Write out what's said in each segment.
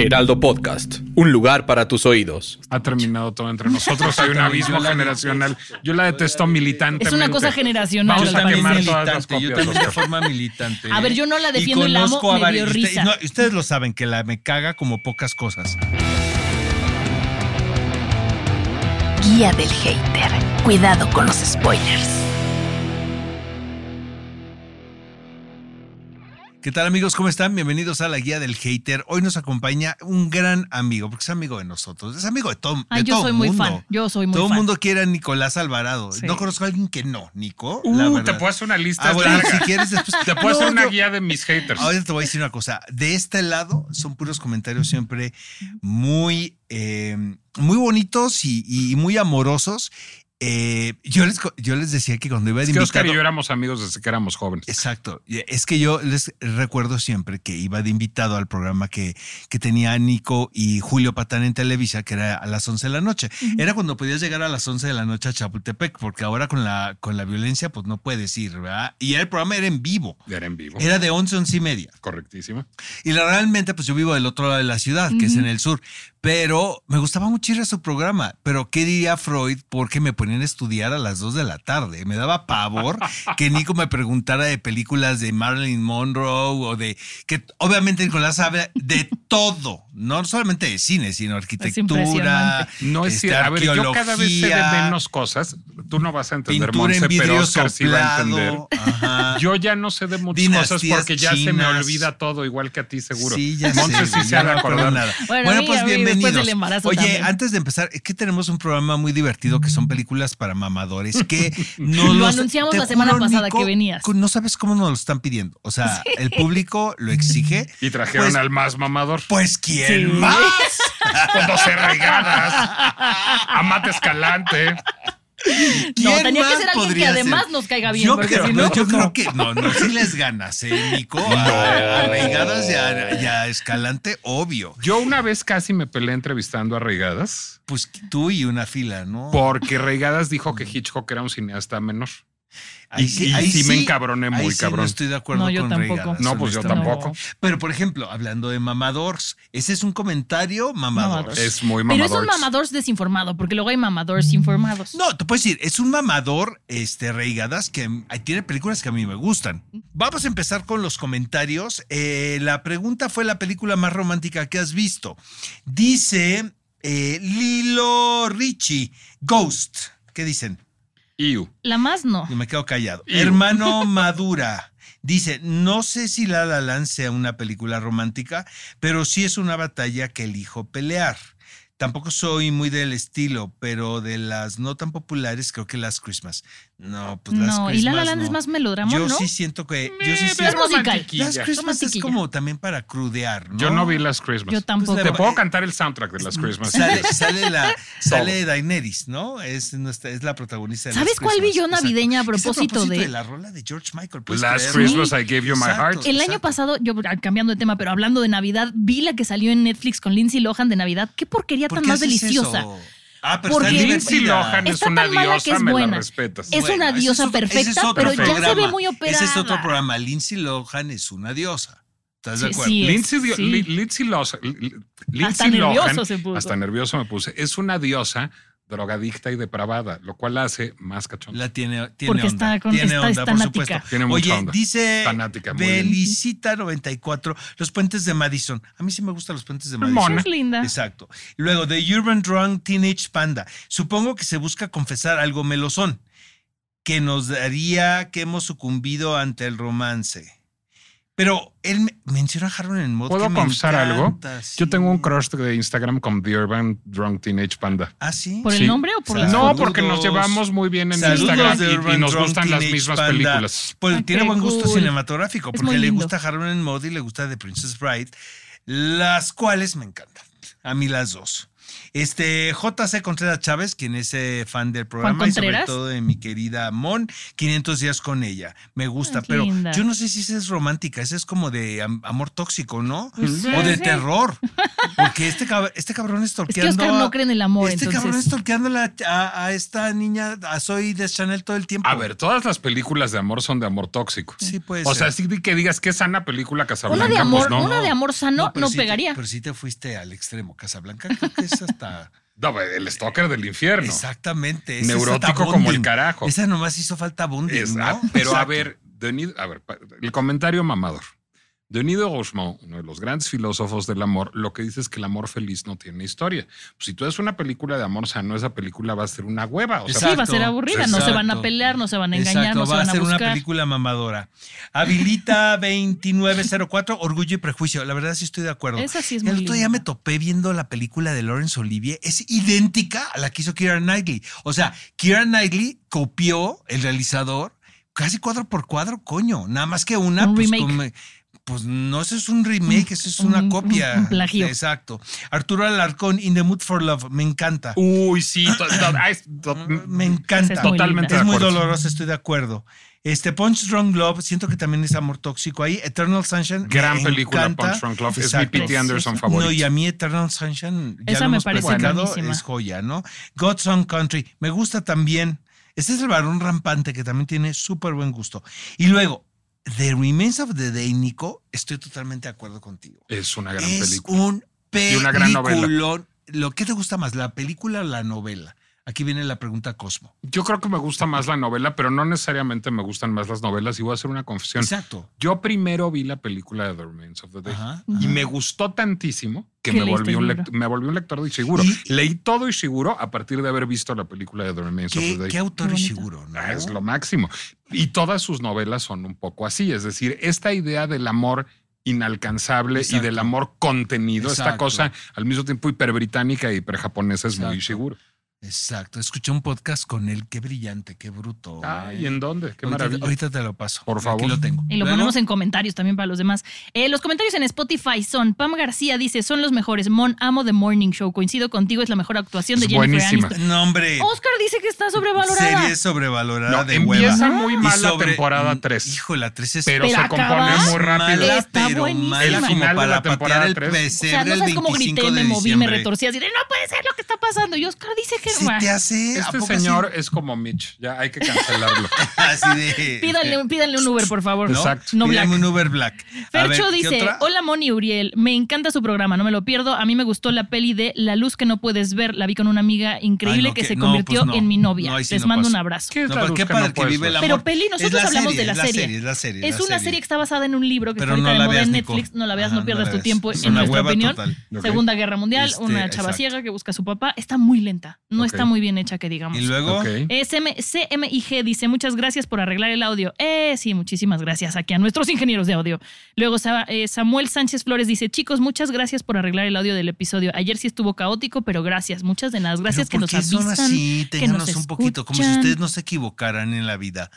Heraldo Podcast, un lugar para tus oídos. Ha terminado todo entre nosotros. Hay un abismo generacional. Yo la detesto militantemente. Es una cosa generacional. Vamos a quemar todas las militante, yo copias. también de forma militante. A ver, yo no la defiendo y la amo, a me dio varios- risa. no, ustedes lo saben, que la me caga como pocas cosas. Guía del hater. Cuidado con los spoilers. ¿Qué tal amigos? ¿Cómo están? Bienvenidos a la guía del hater. Hoy nos acompaña un gran amigo, porque es amigo de nosotros, es amigo de todo, Ay, de yo todo soy muy mundo. fan. Yo soy muy todo el mundo quiere a Nicolás Alvarado. Sí. No conozco a alguien que no, Nico. Uh, la te puedo hacer una lista Ah, bueno, larga. si quieres después. Te puedo No, hacer una yo- guía de mis haters. Ahorita te voy a decir una cosa. De este lado son puros comentarios siempre muy, eh, muy bonitos y, y muy amorosos. Eh, yo, les, yo les decía que cuando iba de Es que Oscar y invitado- yo éramos amigos desde que éramos jóvenes. Exacto. Es que yo les recuerdo siempre que iba de invitado al programa que, que tenía Nico y Julio Patán en Televisa, que era a las 11 de la noche. Era cuando podías llegar a las 11 de la noche a Chapultepec, porque ahora con la, con la violencia, pues no puedes ir, ¿verdad? Y el programa era en vivo. Era en vivo. Era de 11 a 11 y media. Correctísimo. Y la- realmente, pues yo vivo del otro lado de la ciudad, que es en el sur. Pero me gustaba mucho ir a su programa. Pero ¿qué diría Freud? Porque me ponían a estudiar a las 2 de la tarde. Me daba pavor que Nico me preguntara de películas de Marilyn Monroe o de. que obviamente Nicolás sabe de todo. No solamente de cine, sino arquitectura. impresionante. No es este, cierto. A ver, yo cada vez sé de menos cosas. Tú no vas a entender, Pintura en Monse, pero vidrio Oscar sí va a entender. Ajá. Yo ya no sé de muchas Dinastías cosas porque ya se me olvida todo, igual que a ti seguro. Sí, ya Monse sé. sí se ha de acordar. nada. Bueno, Bueno, a mí- pues bienvenidos. Oye, también. antes de empezar, es que tenemos un programa muy divertido que son películas para mamadores que no Lo los- anunciamos la semana juro, pasada Nico, que venías. No sabes cómo nos lo están pidiendo. O sea, el público lo exige. Y trajeron Pues- al más mamador. Pues quién Sí. más. Con dos regadas. Amate Escalante. No, ¿Quién tenía que ser alguien que además ser? nos caiga bien. Yo, porque creo, si no, no, yo creo que no, no, sí les ganas, ¿eh, Nico? A, a Reigadas y a, y a Escalante, obvio. Yo una vez casi me peleé entrevistando a Reigadas Pues tú y una fila, ¿no? porque Reigadas dijo que Hitchcock era un cineasta menor. Ahí y- sí me encabroné muy ahí sí cabrón. No estoy de acuerdo No, yo con tampoco. Reigadas, No, pues yo tampoco. Pero, por ejemplo, hablando de mamadors, ese es un comentario mamador. Mamador. Es muy Pero mamador. es un mamador desinformado, porque luego hay mamadores informados. No, te puedo decir, es un mamador, este, Reigadas, que tiene películas que a mí me gustan. Vamos a empezar con los comentarios. Eh, la pregunta fue la película más romántica que has visto. Dice eh, Lilo Richie, Ghost. ¿Qué dicen? Iu. La más no. Yo me quedo callado. Iu. Hermano Madura. Dice, no sé si La La Land sea una película romántica, pero sí es una batalla que elijo pelear. Tampoco soy muy del estilo, pero de las no tan populares, creo que Last Christmas. No, pues Last No, Christmas. y La La Land no. es más melodrama, Yo ¿no? sí siento que. Yo sí siento- pero es musical. Last Christmas es como también para crudear, ¿no? Yo no vi Last Christmas. Yo tampoco. Pues Te puedo cantar el soundtrack de Last Christmas. Sale, sale la sale Daenerys, ¿no? Es, nuestra, es la protagonista de ¿Sabes Last cuál vi yo navideña a Exacto. Es propósito de- la rola de George Michael. ¿puedes Last? Christmas I gave you my Exacto. heart. El año pasado, yo cambiando de tema, pero hablando de Navidad, vi la que salió en Netflix con Lindsay Lohan de Navidad. Qué porquería ¿Por tan qué más haces deliciosa. eso? Ah, pero Porque está Lindsay. Lohan es Está una tan mala que diosa, es me la respetas. Es una diosa perfecta, pero ya se ve programa. muy operada. Ese es otro programa. Lindsay Lohan es una diosa. ¿Estás de acuerdo? sí, es. Lindsay, sí. Li- Lindsay Lohan, Li- Lindsay nervioso Lohan- se puso. Hasta nervioso me puse. Es una diosa drogadicta y depravada, lo cual la hace más cachonda. La tiene, tiene Porque onda. está con- tiene está- onda, es por tanática. supuesto. Tiene mucha Oye, onda. dice Tanática, muy bien. Belicita94, los puentes de Madison. A mí sí me gustan los puentes de Madison. Mona. Es linda. Exacto. Luego, The Urban Drunk Teenage Panda. Supongo que se busca confesar algo melosón, que nos daría que hemos sucumbido ante el romance. Pero él me- menciona a Harold en mod. ¿Puedo que me confesar algo? encanta, sí. Yo tengo un crush de Instagram con The Urban Drunk Teenage Panda. ¿Ah, sí? ¿Por el nombre o por la Saludos. No, porque nos llevamos muy bien en Saludos Instagram y- nos Drunk gustan las mismas Panda. películas. Pues Ah, tiene buen gusto cool. cinematográfico, porque le gusta Harold en mod y le gusta The Princess Bride, las cuales me encantan. A mí las dos. Este JC Contreras Chávez, quien es eh, fan del programa y sobre todo de mi querida Mon, 500 días con ella. Me gusta, Ay, pero linda. yo no sé si esa es romántica, esa es como de am- amor tóxico, ¿no? Pues, o de sí. terror. Porque este, cab- este cabrón Es que estorqueando. Oscar no cree en el amor, este cabrón entonces. estorqueando a, a, a esta niña, a Zoe de Chanel todo el tiempo. A ver, todas las películas de amor son de amor tóxico. Sí, puede O ser. sea, sí que digas que sana película Casablanca. Una de amor, pues no. una de amor sano no, pero sí te- pegaría. pero sí te fuiste al extremo. Casablanca creo que es No, el stalker del infierno. Exactamente. Neurótico como el carajo. Esa nomás hizo falta bonding, ¿no? pero a ver, Denis, a ver, el comentario mamador. Denis de Rochemont, uno de los grandes filósofos del amor, lo que dice es que el amor feliz no tiene historia. Pues si tú haces una película de amor sano, esa película va a ser una hueva. O sea, Sí, va a ser aburrida. No se van a pelear, no se van a engañar, Exacto, no se va van a a ser una buscar. película mamadora. Habilita 2904, Orgullo y Prejuicio. La verdad sí estoy de acuerdo. Esa sí es El muy otro día linda. me topé viendo la película de Laurence Olivier. Es idéntica a la que hizo Kieran Knightley. O sea, Kieran Knightley copió el realizador casi cuadro por cuadro, coño. Nada más que una. Un pues, remake. como- pues no, eso es un remake, eso es Un- una un- copia. un plagio. Exacto. Arturo Alarcón, In the Mood for Love, me encanta. Uy, sí. to- to- es- to- Me encanta. Es muy Totalmente Es muy dolorosa, estoy de acuerdo. Este Punch Drunk Love, siento que también es amor tóxico ahí. Eternal Sunshine. me Gran película, encanta. Punch Drunk Love. Es mi. P.T. Anderson favorito. No, y a mí Eternal Sunshine, ya Esa lo me hemos parece es joya, ¿no? God's Own Country, me gusta también. Este es el varón rampante que también tiene súper buen gusto. Y luego, The Remains of the Day, Nico, estoy totalmente de acuerdo contigo. Es una gran es película. un Y una gran novela. ¿Lo que te gusta más, la película o la novela? Aquí viene la pregunta Cosmo. Yo creo que me gusta más la novela, pero no necesariamente me gustan más las novelas. Y voy a hacer una confesión. Exacto. Yo primero vi la película de The Remains of the Day. Ajá. Y me gustó tantísimo que me volví, un libro. lect- me volví un lector de Ishiguro. Y- Leí todo Ishiguro a partir de haber visto la película de The Remains of the ¿Qué, Day. qué autor seguro? ¿no? Ah, Es lo máximo. Y todas sus novelas son un poco así. Es decir, esta idea del amor inalcanzable y del amor contenido, esta cosa al mismo tiempo hiperbritánica y hiperjaponesa es muy Exacto. Exacto. Escuché un podcast con él. Qué brillante, qué bruto. Ah, ¿eh? ¿y en dónde? Qué ahorita, maravilla. ahorita te lo paso. Por Aquí favor. lo tengo. Y lo Luego, ponemos en comentarios también para los demás. Eh, los comentarios en Spotify son: Pam García dice, son los mejores. Mon, amo The Morning Show. Coincido contigo, es la mejor actuación Es de Jennifer buenísima. Aniston. No, hombre. Oscar dice que está sobrevalorada. Serie sobrevalorada No, de empieza hueva. muy Y mal la sobre- temporada Mm, 3. Hijo, la 3 es pero, Pero se compone muy rápido. mala, Está pero buenísima. El como final de para la temporada patear el tres. O sea, pesebre no el sabes cómo 25 grité, de me moví, me retorcí así de no puede ser lo que está pasando. Y Oscar dice que Si Bah, te hace... ¿a Este señor es como Mitch. Ya hay que cancelarlo. Así, de... pídanle, pídanle un Uber, por favor. ¿no? Exacto. No black. un Uber Black. Ver, Fercho ¿qué dice, hola Moni Uriel, me encanta su programa, no me lo pierdo. A mí me gustó la peli de La luz que no puedes ver. La vi con una amiga increíble Ay, no, que que- se no, convirtió pues no. en mi novia. Sí Les no mando paso. un abrazo. ¿Qué es No, la pero luz qué que padre no que puedes vive el ver? amor. Pero peli, nosotros la hablamos de la serie. es la serie. Es la una serie. que está basada en un libro que Pero está no ahorita la de moda en. Netflix. No la veas, no pierdas tu tiempo, en nuestra opinión. Segunda Guerra Mundial, Este, una exacto. chava ciega que busca a su papá. Está muy lenta. No está muy bien hecha, que digamos. Y luego... Ok. SM CMIG dice, muchas gracias por arreglar el audio. Eh, sí, muchísimas gracias aquí a nuestros ingenieros de audio. Luego eh, Samuel Sánchez Flores dice, chicos, muchas gracias por arreglar el audio del episodio. Ayer sí estuvo caótico, pero gracias, muchas de nada. Gracias que ¿Pero nos qué son avisan. así? que nos un poquito, como si ustedes no se equivocaran en la vida.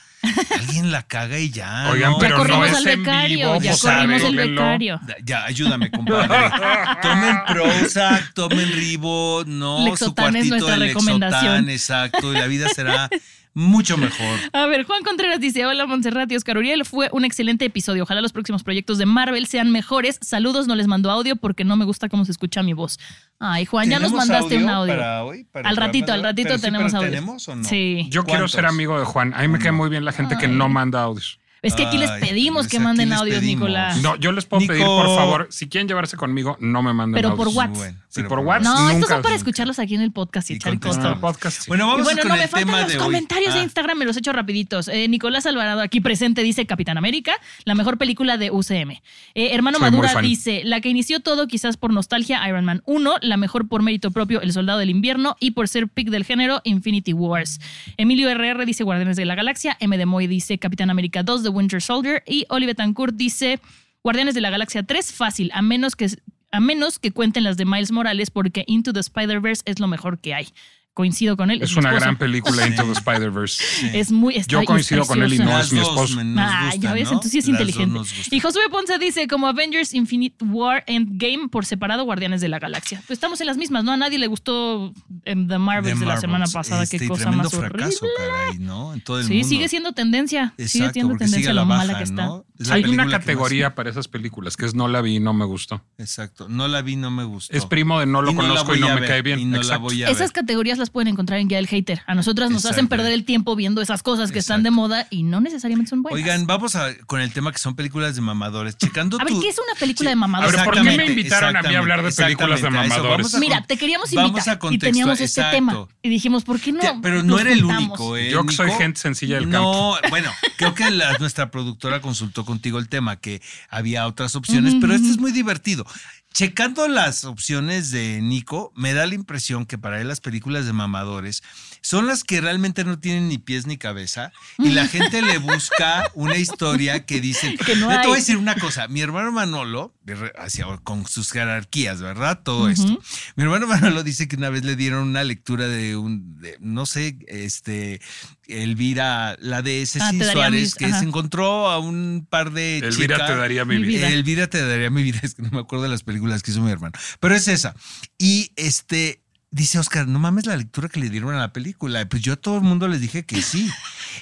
Alguien la caga y ya. Oigan, ¿no? Ya pero no corrimos al becario, vivo, ya pues, corrimos el becario. Ya, ayúdame, compadre. Tomen Prozac, tomen Ribo, no, Lexotan su cuartito de recomendación. Exacto, y la vida será mucho mejor. A ver, Juan Contreras dice, hola Montserrat y Oscar Uriel, fue un excelente episodio. Ojalá los próximos proyectos de Marvel sean mejores. Saludos, no les mando audio porque no me gusta cómo se escucha mi voz. Ay, Juan, ya nos ¿Tenemos mandaste un audio. para hoy, para Al ratito, al ratito Pero sí, tenemos pero audio. ¿Tenemos o no? Sí. Yo quiero ser amigo de Juan. A mí me cae muy bien la gente que no manda audios. Es que aquí les pedimos pues que aquí manden les audios, pedimos. Nicolás. No, yo les puedo Nico. pedir, por favor, si quieren llevarse conmigo, no me manden Pero por audios. WhatsApp. Bueno, Sí, pero por WhatsApp. No, estos son para escucharlos aquí en el podcast y, Y echar sí. Bueno, vamos y bueno, con no el me faltan tema los de hoy. comentarios de Ah, Instagram, me los echo rapiditos. Eh, Nicolás Alvarado, aquí presente, dice Capitán América, la mejor película de UCM. Eh, Hermano Soy Madura dice, la que inició todo quizás por nostalgia, Iron Man 1, la mejor por mérito propio, El Soldado del Invierno, y por ser pick del género, Infinity Wars. Emilio RR dice Guardianes de la Galaxia, M. de Moy dice Capitán América 2, The Winter Soldier, y Oliver Tancourt dice Guardianes de la Galaxia 3, fácil, a menos que a menos que cuenten las de Miles Morales, porque Into the Spider-Verse es lo mejor que hay. Coincido con él. Es una gran película Into the Spider-Verse. Es muy. está- Yo es coincido con él y no preciosa. es Las mi esposo. me- nos Ah, ya gustan, ves, ¿no? entonces sí es Las inteligente. Y Josué Ponce dice, como Avengers Infinite War Endgame por separado, Guardianes de la Galaxia. Pues estamos en las mismas, ¿no? A nadie le gustó em, The Marvels de, la semana pasada. Este, Qué cosa tremendo más horrible. fracaso, caray, ¿no? En todo el Sí, mundo. sigue siendo tendencia. sigue siendo tendencia sigue a lo la mala que está. ¿no? Es la Hay una más- categoría para esas películas que es no la vi y no me gustó. Exacto. No la vi, no me gustó. Es primo de no lo Y no la conozco y no me ver, cae bien. la Esas categorías las pueden encontrar en Guía del Hater. A nosotras nos hacen perder el tiempo viendo esas cosas que están de moda y no necesariamente son buenas. Oigan, vamos a, con el tema que son películas de mamadores. Checando a ver, tu- ¿qué es una película Sí. de mamadores? A ver, ¿por qué me invitaron a mí a hablar de películas de mamadores? Mira, te queríamos invitar a y teníamos este exacto. tema. Y dijimos, ¿por qué no? Ya, pero no era el único, ¿eh? Yo que soy gente sencilla del No, bueno, creo que la- nuestra productora consultó contigo el tema, que había otras opciones, pero este es muy divertido. Checando las opciones de Nico, me da la impresión que para él las películas de mamadores son las que realmente no tienen ni pies ni cabeza y la gente le busca una historia que dice... Que no Yo te voy a decir una cosa, mi hermano Manolo, hacia- con sus jerarquías, ¿verdad? Todo esto. Mi hermano Manolo dice que una vez le dieron una lectura de un, de, no sé, este, Elvira, la de Ceci Ah, Suárez, mis- que ajá. se encontró a un par de Elvira chicas. te daría mi Mi vida. vida. Elvira te daría mi vida, es que no me acuerdo de las películas que hizo mi hermano. Pero es esa. Y este, dice Oscar, no mames la lectura que le dieron a la película. Pues yo a todo el mundo les dije que sí.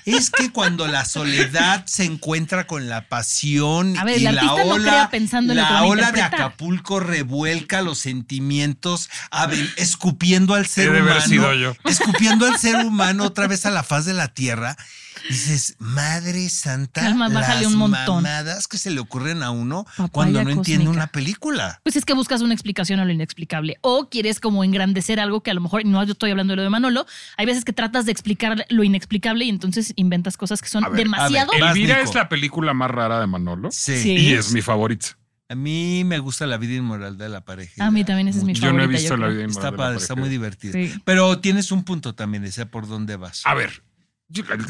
Es que cuando la soledad se encuentra con la pasión A ver, y la no ola, crea pensando en la a ola de. Acapulco revuelca los sentimientos, a ver, escupiendo al ser He de haber humano, sido yo. escupiendo al ser humano otra vez a la faz de la tierra. Dices, Madre Santa, Calma, bájale las un montón. mamadas que se le ocurren a uno Papaya cuando no entiende una película. Pues es que buscas una explicación a lo inexplicable. O quieres como engrandecer algo que a lo mejor, no yo estoy hablando de lo de Manolo, hay veces que tratas de explicar lo inexplicable y entonces inventas cosas que son ver, demasiado... ver, Elvira es la película más rara de Manolo Sí. Sí. y es mi favorita. A mí me gusta la vida inmoral de la pareja. A mí también es mi Yo no he favorita, visto la vida Está inmoral de la padre, está pareja. muy divertida. Sí. Pero tienes un punto también, ese por dónde vas. A ver.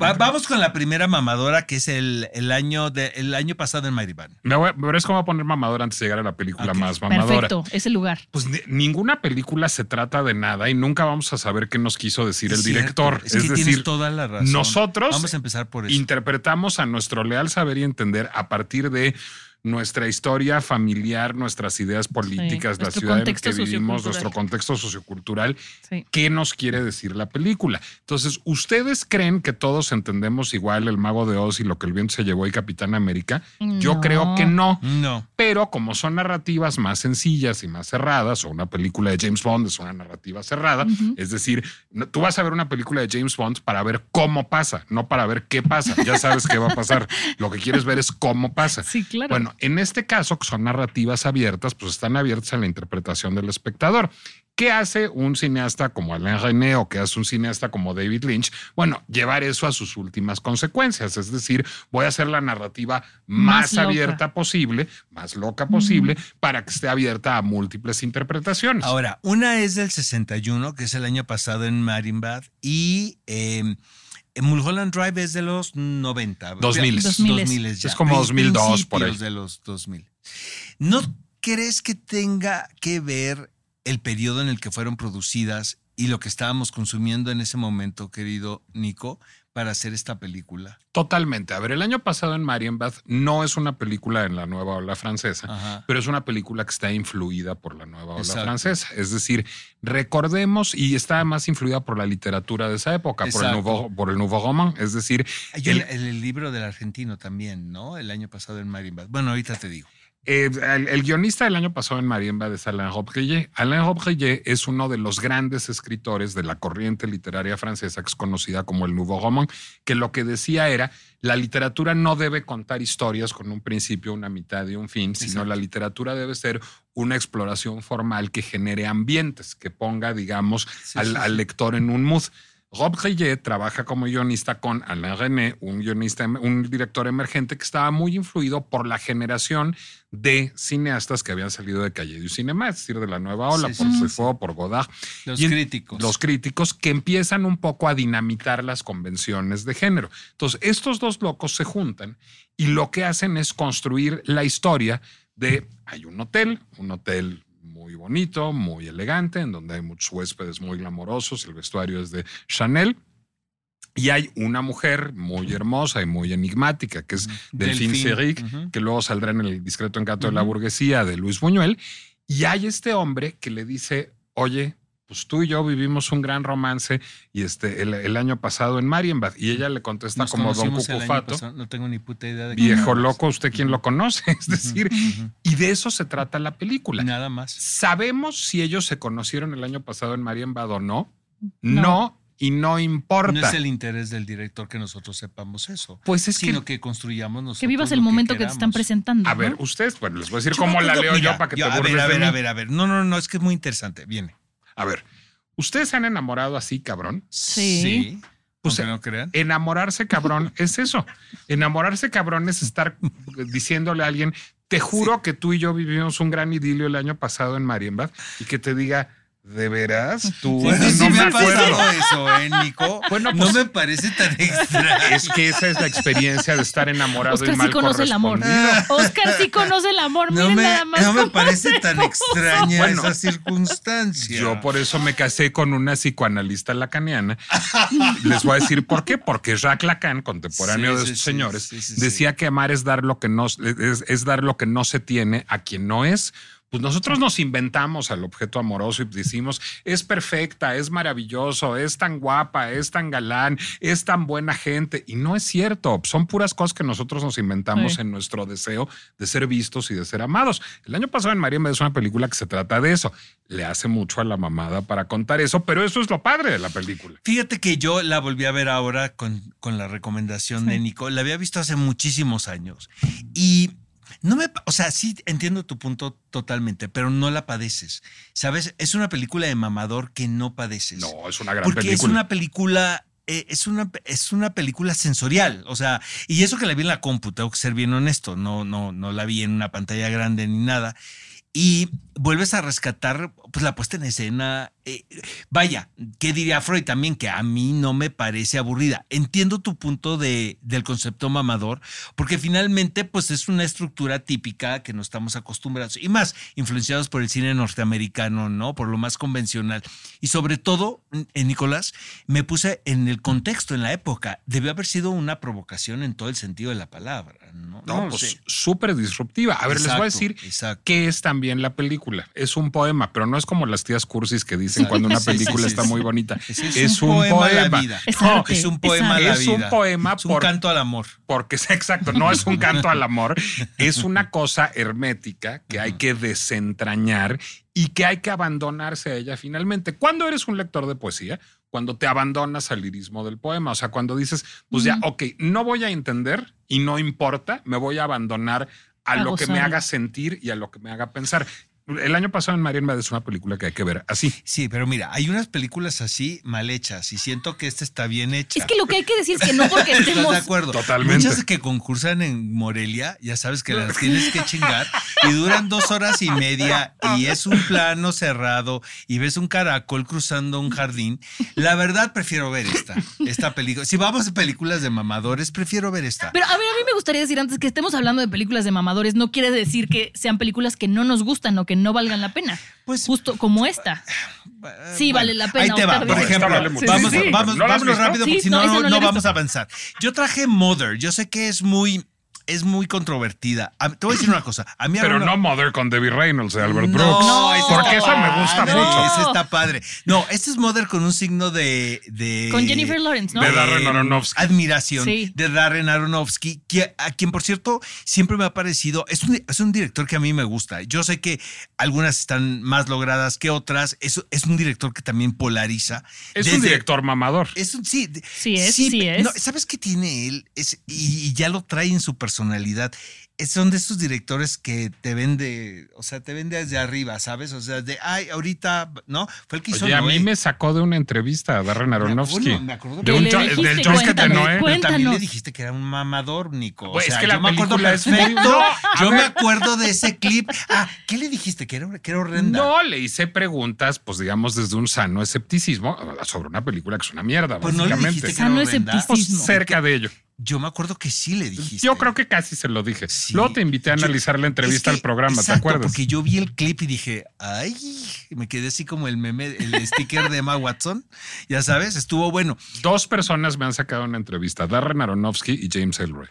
Va- vamos con la primera mamadora, que es el, el año de, el año pasado en Band. Me voy, pero es como poner mamador antes de llegar a la película más mamadora. Perfecto, ese lugar. Pues ni- ninguna película se trata de nada y nunca vamos a saber qué nos quiso decir el Es cierto, director. Es, Es, que decir, tienes toda la razón. nosotros Vamos a empezar por eso. interpretamos a nuestro leal saber y entender a partir de nuestra historia familiar, nuestras ideas políticas, la nuestro ciudad en la que vivimos, nuestro contexto sociocultural, Sí. qué nos quiere decir la película. Entonces, ¿ustedes creen que todos entendemos igual El Mago de Oz y lo que el viento se llevó y Capitán América? Yo creo que no. No. Pero como son narrativas más sencillas y más cerradas, o una película de James Bond es una narrativa cerrada, es decir, no- tú vas a ver una película de James Bond para ver cómo pasa, no para ver qué pasa. Ya sabes qué va a pasar. Lo que quieres ver es cómo pasa. Sí, claro. Bueno, en este caso, que son narrativas abiertas, pues están abiertas a la interpretación del espectador. ¿Qué hace un cineasta como Alain René o qué hace un cineasta como David Lynch? Bueno, llevar eso a sus últimas consecuencias. Es decir, voy a hacer la narrativa Más abierta posible, más loca posible, para que esté abierta a múltiples interpretaciones. Ahora, una es del 61, que es el año pasado en Marienbad, y eh, Mulholland Drive es de los 90. 2000. 2000 ya. Es como 2002 por ahí. De los 2000. ¿No crees que tenga que ver el periodo en el que fueron producidas y lo que estábamos consumiendo en ese momento, querido Nico, para hacer esta película? Totalmente. A ver, el año pasado en Marienbad no es una película en la nueva ola francesa, Ajá. pero es una película que está influida por la nueva ola Exacto. francesa. Es decir, recordemos, y está más influida por la literatura de esa época, por el, nouveau, por el nouveau roman. Es decir, el- el libro del argentino también, ¿no? El año pasado en Marienbad. Bueno, ahorita te digo. Eh, el, el guionista del año pasado en Marienbad es Alain Robbe-Grillet. Alain Robbe-Grillet es uno de los grandes escritores de la corriente literaria francesa que es conocida como el Nouveau Roman, que lo que decía era la literatura no debe contar historias con un principio, una mitad y un fin, sino Exacto. la literatura debe ser una exploración formal que genere ambientes, que ponga, digamos, Sí, al, sí, al lector en un mood. Rob Grillet trabaja como guionista con Alain René, un guionista, un director emergente que estaba muy influido por la generación de cineastas que habían salido de Calle du Cinema, es decir, de la nueva ola, Sí, por sí, Truffaut, por Godard. Los Y críticos. Los críticos que empiezan un poco a dinamitar las convenciones de género. Entonces, estos dos locos se juntan y lo que hacen es construir la historia de hay un hotel, un hotel muy bonito, muy elegante, en donde hay muchos huéspedes muy glamorosos, el vestuario es de Chanel. Y hay una mujer muy hermosa y muy enigmática, que es Delphine Delphine, Seyrig, que luego saldrá en el discreto encanto de la burguesía de Luis Buñuel. Y hay este hombre que le dice, oye, pues tú y yo vivimos un gran romance y este el, el año pasado en Marienbad. Y ella le contesta Nos como Don Cucufato, No tengo ni puta idea de qué viejo loco, ¿usted quién lo conoce? Es decir, y de eso se trata la película. Nada más. ¿Sabemos si ellos se conocieron el año pasado en Marienbad o no? No. No, y no importa. No es el interés del director que nosotros sepamos eso. Pues es sino que que, construyamos nosotros. Que vivas el lo momento que, te están presentando. A ver, ¿no? ustedes, bueno, les voy a decir Yo cómo la leo yo para que yo- te A burles ver, a ver, a ver, a ver. No, no, no, es que es muy interesante. Viene. A ver, ¿ustedes se han enamorado así, cabrón? Sí. Pues, aunque no crean. Enamorarse, cabrón, es eso. Enamorarse, cabrón, es estar diciéndole a alguien, te juro que tú y yo vivimos un gran idilio el año pasado en Marienbad y que te diga, ¿de veras? Tú no sí me acuerdo. eso, ¿eh, Nico? Bueno, no pues- me parece tan extraño. Es que esa es la experiencia de estar enamorado y Oscar mal sí conoce el amor. correspondido. Oscar sí conoce el amor. No Miren me, nada más. no me parece tan puso. extraña Bueno, esa circunstancia. Yo por eso me casé con una psicoanalista lacaniana. Les voy a decir por qué. Porque Jacques Lacan, contemporáneo Sí, de sí, estos sí, señores, sí, sí, sí. decía que amar es dar lo que no es, es dar lo que no se tiene a quien no es. Pues nosotros nos inventamos al objeto amoroso y decimos, es perfecta, es maravilloso, es tan guapa, es tan galán, es tan buena gente. Y no es cierto, son puras cosas que nosotros nos inventamos Sí. en nuestro deseo de ser vistos y de ser amados. El año pasado en María es una película que se trata de eso. Le hace mucho a la mamada para contar eso, pero eso es lo padre de la película. Fíjate que yo la volví a ver ahora con, con la recomendación de Nico. La había visto hace muchísimos años. Y no me. O sea, sí entiendo tu punto totalmente, pero no la padeces. ¿Sabes? Es una película de mamador que no padeces. No, es una gran porque película. es una película. eh, Es una, es una película sensorial, o sea, y eso que la vi en la compu, tengo que ser bien honesto, no, no, no la vi en una pantalla grande ni nada. Y vuelves a rescatar pues, la puesta en escena. eh, vaya, ¿qué diría Freud también? Que a mí no me parece aburrida. Entiendo tu punto de, del concepto mamador, porque finalmente pues, es una estructura típica que no estamos acostumbrados. Y más, influenciados por el cine norteamericano, ¿no? Por lo más convencional. Y sobre todo, en Nicolás, me puse en el contexto, en la época. Debió haber sido una provocación en todo el sentido de la palabra, ¿no? No, pues súper disruptiva. A ver, les voy a decir qué es también la película. Es un poema, pero no es como las tías cursis que dicen cuando una película está muy bonita. Es, un, poema, vida. Es un poema a la Es un vida. poema Es un por- canto al amor. Porque es exacto, no es un canto al amor, es una cosa hermética que hay que desentrañar y que hay que abandonarse a ella finalmente. ¿Cuándo eres un lector de poesía? Cuando te abandonas al lirismo del poema, o sea, cuando dices, pues ya, ok, no voy a entender y no importa, me voy a abandonar a, A lo que me haga sentir y a lo que me haga pensar. El año pasado en Marienbad es una película que hay que ver así. Sí, pero mira, hay unas películas así mal hechas y siento que esta está bien hecha. Es que lo que hay que decir es que no porque ¿Estás estemos. de acuerdo? Totalmente. Muchas que concursan en Morelia, ya sabes que las tienes que chingar y duran dos horas y media y es un plano cerrado y ves un caracol cruzando un jardín. La verdad, prefiero ver esta, esta película. Si vamos a películas de mamadores, prefiero ver esta. Pero a ver, a mí me gustaría decir antes que estemos hablando de películas de mamadores, no quiere decir que sean películas que no nos gustan o que no valgan la pena. Pues- Justo como esta. Sí, vale la pena, Ahí te va. Por ejemplo, vamos, Sí, sí, sí. vamos, rápido porque si no, no, vamos a avanzar. Yo traje Mother. Yo sé que es muy es muy controvertida. A- te voy a decir una cosa. A mí Pero no Mother con Debbie Reynolds de Albert no, Brooks. No, porque esa me gusta padre, mucho. Ese está padre. No, este es Mother con un signo de. de Con Jennifer Lawrence, ¿no? De Darren Aronofsky. Admiración Sí. de Darren Aronofsky, que, a quien, por cierto, siempre me ha parecido. Es un, es un director que a mí me gusta. Yo sé que algunas están más logradas que otras. Es, es un director que también polariza. Es un director mamador. es un, sí, Sí es, sí pe- es. no, ¿Sabes qué tiene él? Es, y, y ya lo trae en su personalidad. Es- son de esos directores que te ven de, o sea, te ven desde arriba, ¿sabes? O sea, de, ay, ahorita, ¿no? Fue el que hizo Oye, a mí me sacó de una entrevista a Darren Aronofsky. acuerdo, me acuerdo de un le dijiste, del Junket de Noé. Pero también le dijiste que era un mamador, Nico. Pues o sea, es que la yo me acuerdo película es muy- perfecto. No, yo me acuerdo de ese clip. Ah, ¿qué le dijiste? Que era, que era horrenda. No, le hice preguntas, pues digamos, desde un sano escepticismo sobre una película que es una mierda, Pues no le básicamente. dijiste que era Sano horrenda. escepticismo. Pues cerca de ello. Yo me acuerdo que sí le dijiste. Yo creo que casi se lo dije. Sí. Luego te invité a Yo- analizar la entrevista Es que- al programa, ¿te exacto, acuerdas? Porque yo vi el clip y dije, ay, me quedé así como el meme, el sticker de Emma Watson. Ya sabes, estuvo bueno. Dos personas me han sacado una entrevista, Darren Aronofsky y James Ellroy.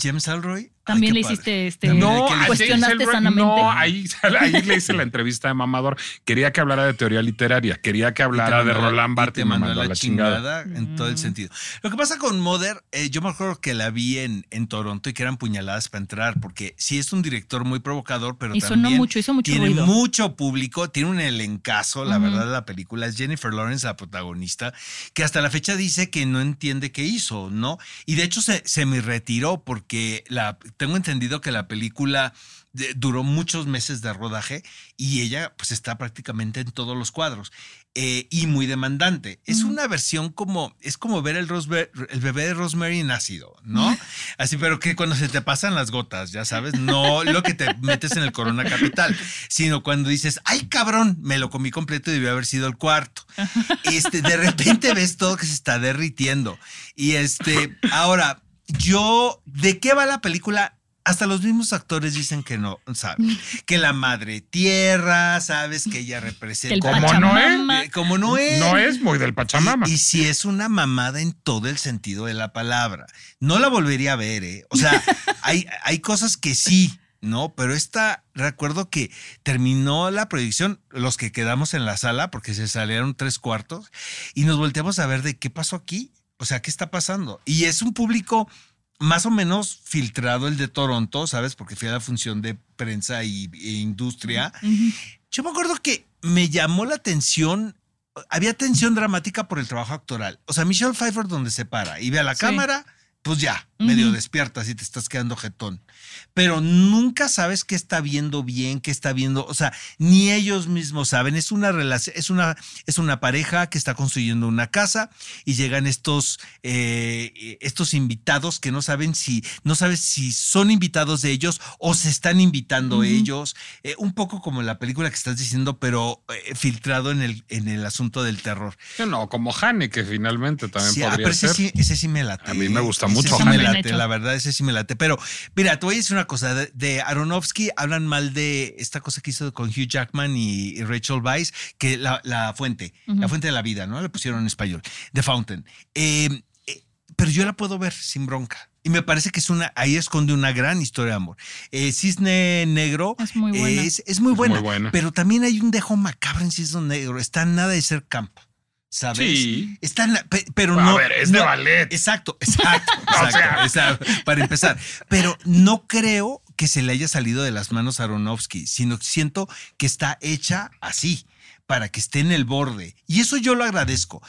James Elroy. También ay, le hiciste padre. este. No, cuestionaste sanamente. No, ahí, ahí le hice la entrevista de Mamador. Quería que hablara de teoría literaria, quería que hablara de Roland Barthes y mandó mandó la la chingada. en todo el Mm. sentido. Lo que pasa con Mother, eh, yo me acuerdo que la vi en, en Toronto y que eran puñaladas para entrar, porque sí es un director muy provocador, pero Y sonó también mucho, hizo mucho tiene ruido. mucho público, tiene un elencazo, la Ujú. verdad, de la película. Es Jennifer Lawrence, la protagonista, que hasta la fecha dice que no entiende qué hizo, ¿no? Y de hecho se, se me retiró porque la, tengo entendido que la película de- duró muchos meses de rodaje y ella pues está prácticamente en todos los cuadros eh, y muy demandante. Es una versión como, es como ver el, Rosbe- el bebé de Rosemary nacido, ¿no? Así, pero que cuando se te pasan las gotas, ya sabes, no lo que te metes en el Corona Capital, sino cuando dices, ay cabrón, me lo comí completo y debió haber sido el cuarto. Este, de repente ves todo que se está derritiendo. Y este, ahora, yo, ¿de qué va la película? Hasta los mismos actores dicen que no, ¿saben? Que la madre tierra, ¿sabes? Que ella El representa. Como Pachamama. Eh, Como no es. No es muy del Pachamama. Y, y si es una mamada en todo el sentido de la palabra. No la volvería a ver, ¿eh? O sea, hay, hay cosas que sí, ¿no? Pero esta, recuerdo que terminó la proyección, los que quedamos en la sala, porque se salieron tres cuartos, y nos volteamos a ver de qué pasó aquí. O sea, ¿qué está pasando? Y es un público más o menos filtrado el de Toronto, ¿sabes? Porque fui a la función de prensa y, e industria. Yo me acuerdo que me llamó la atención. Había tensión dramática por el trabajo actoral. O sea, Michelle Pfeiffer donde se para y ve a la Sí. cámara, pues ya, medio Ujú. despiertas y te estás quedando jetón. Pero nunca sabes qué está viendo bien, qué está viendo, o sea, ni ellos mismos saben. Es una relación, es una, es una pareja que está construyendo una casa y llegan estos, eh, estos invitados que no saben si, no sabes si son invitados de ellos o se están invitando ellos. Eh, un poco como la película que estás diciendo, pero eh, filtrado en el, en el asunto del terror. No, como Hane, que finalmente también Sí, ah, podría pero ese ser. sí, ese sí me late. A mí me gusta Ese mucho. sí me Está bien late, hecho. la verdad, ese sí me late. Pero mira, te voy a decir una cosa. De, de Aronofsky hablan mal de esta cosa que hizo con Hugh Jackman y, y Rachel Weisz, que la, la fuente, la fuente de la vida, ¿no? Le pusieron en español, The Fountain. Eh, eh, pero yo la puedo ver sin bronca. Y me parece que es una, ahí esconde una gran historia de amor. Eh, Cisne Negro Es muy buena. es, es muy Es buena, muy buena. pero también hay un dejo macabro en Cisne Negro. Está nada de ser camp, ¿sabes? Sí. Está en la- pe- pero A no. ver, es de no- ballet. Exacto, exacto, O exacto, sea. exacto, para empezar. Pero no creo que se le haya salido de las manos a Aronofsky, sino que siento que está hecha así, para que esté en el borde. Y eso yo lo agradezco.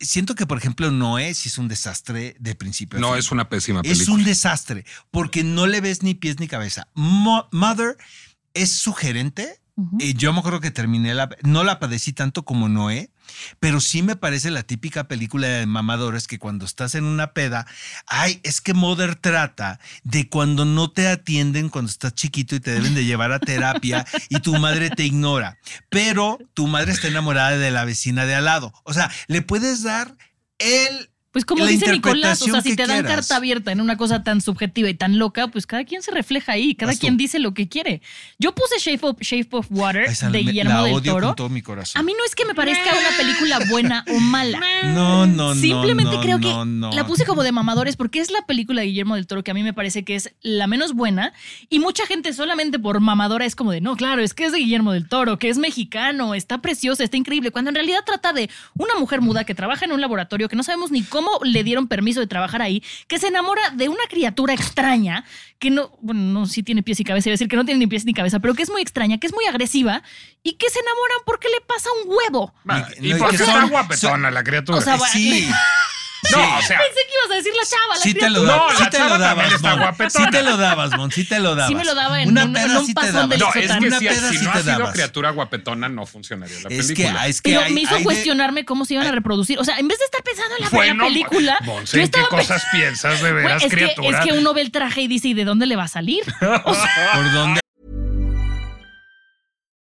Siento que, por ejemplo, Noé sí es un desastre de principio. a No, fin. es una pésima Es película. un desastre, porque no le ves ni pies ni cabeza. Mo- Mother es sugerente. Ujú. Eh, yo me acuerdo que terminé la. No la padecí tanto como Noé, pero sí me parece la típica película de mamadores que cuando estás en una peda. Ay, es que Mother trata de cuando no te atienden cuando estás chiquito y te deben de llevar a terapia y tu madre te ignora. Pero tu madre está enamorada de la vecina de al lado. O sea, le puedes dar el Pues como dice Nicolás, o sea, si que te dan quieras. carta abierta en una cosa tan subjetiva y tan loca, pues cada quien se refleja ahí, cada quien dice lo que quiere. Yo puse Shape of, Shape of Water Esa de Guillermo la del odio Toro. con todo mi corazón. A mí no es que me parezca una película buena o mala. no, no, no. Simplemente no, creo que no, no. la puse como de mamadores porque es la película de Guillermo del Toro que a mí me parece que es la menos buena y mucha gente solamente por mamadora es como de, no, claro, es que es de Guillermo del Toro, que es mexicano, está preciosa, está increíble, cuando en realidad trata de una mujer muda que trabaja en un laboratorio que no sabemos ni cómo le dieron permiso de trabajar ahí, que se enamora de una criatura extraña que no, bueno, no, sí tiene pies y cabeza, iba a decir que no tiene ni pies ni cabeza, pero que es muy extraña, que es muy agresiva y que se enamoran porque le pasa un huevo. Y- Y, no, y porque está guapetona la criatura. O sea, va- Sí. no, o sea, Pensé que ibas a decir la chava, la Sí te lo No, dabas. la sí te chava lo dabas, está Mon. guapetona. Sí te lo dabas, Mon. Sí te lo dabas. Sí me lo daba en Una un- peda en un sí te del no, es que Una si, peda si sí no te ha sido criatura guapetona, no funcionaría la Es que, película. ah, es que Pero hay- me hizo hay de- cuestionarme cómo se iban a reproducir. O sea, en vez de estar pensando en la, en la película, Monse, ¿en qué cosas piensas de veras, es, que, criatura? es que uno ve el traje y dice, ¿y de dónde le va a salir? O sea, ¿Por dónde?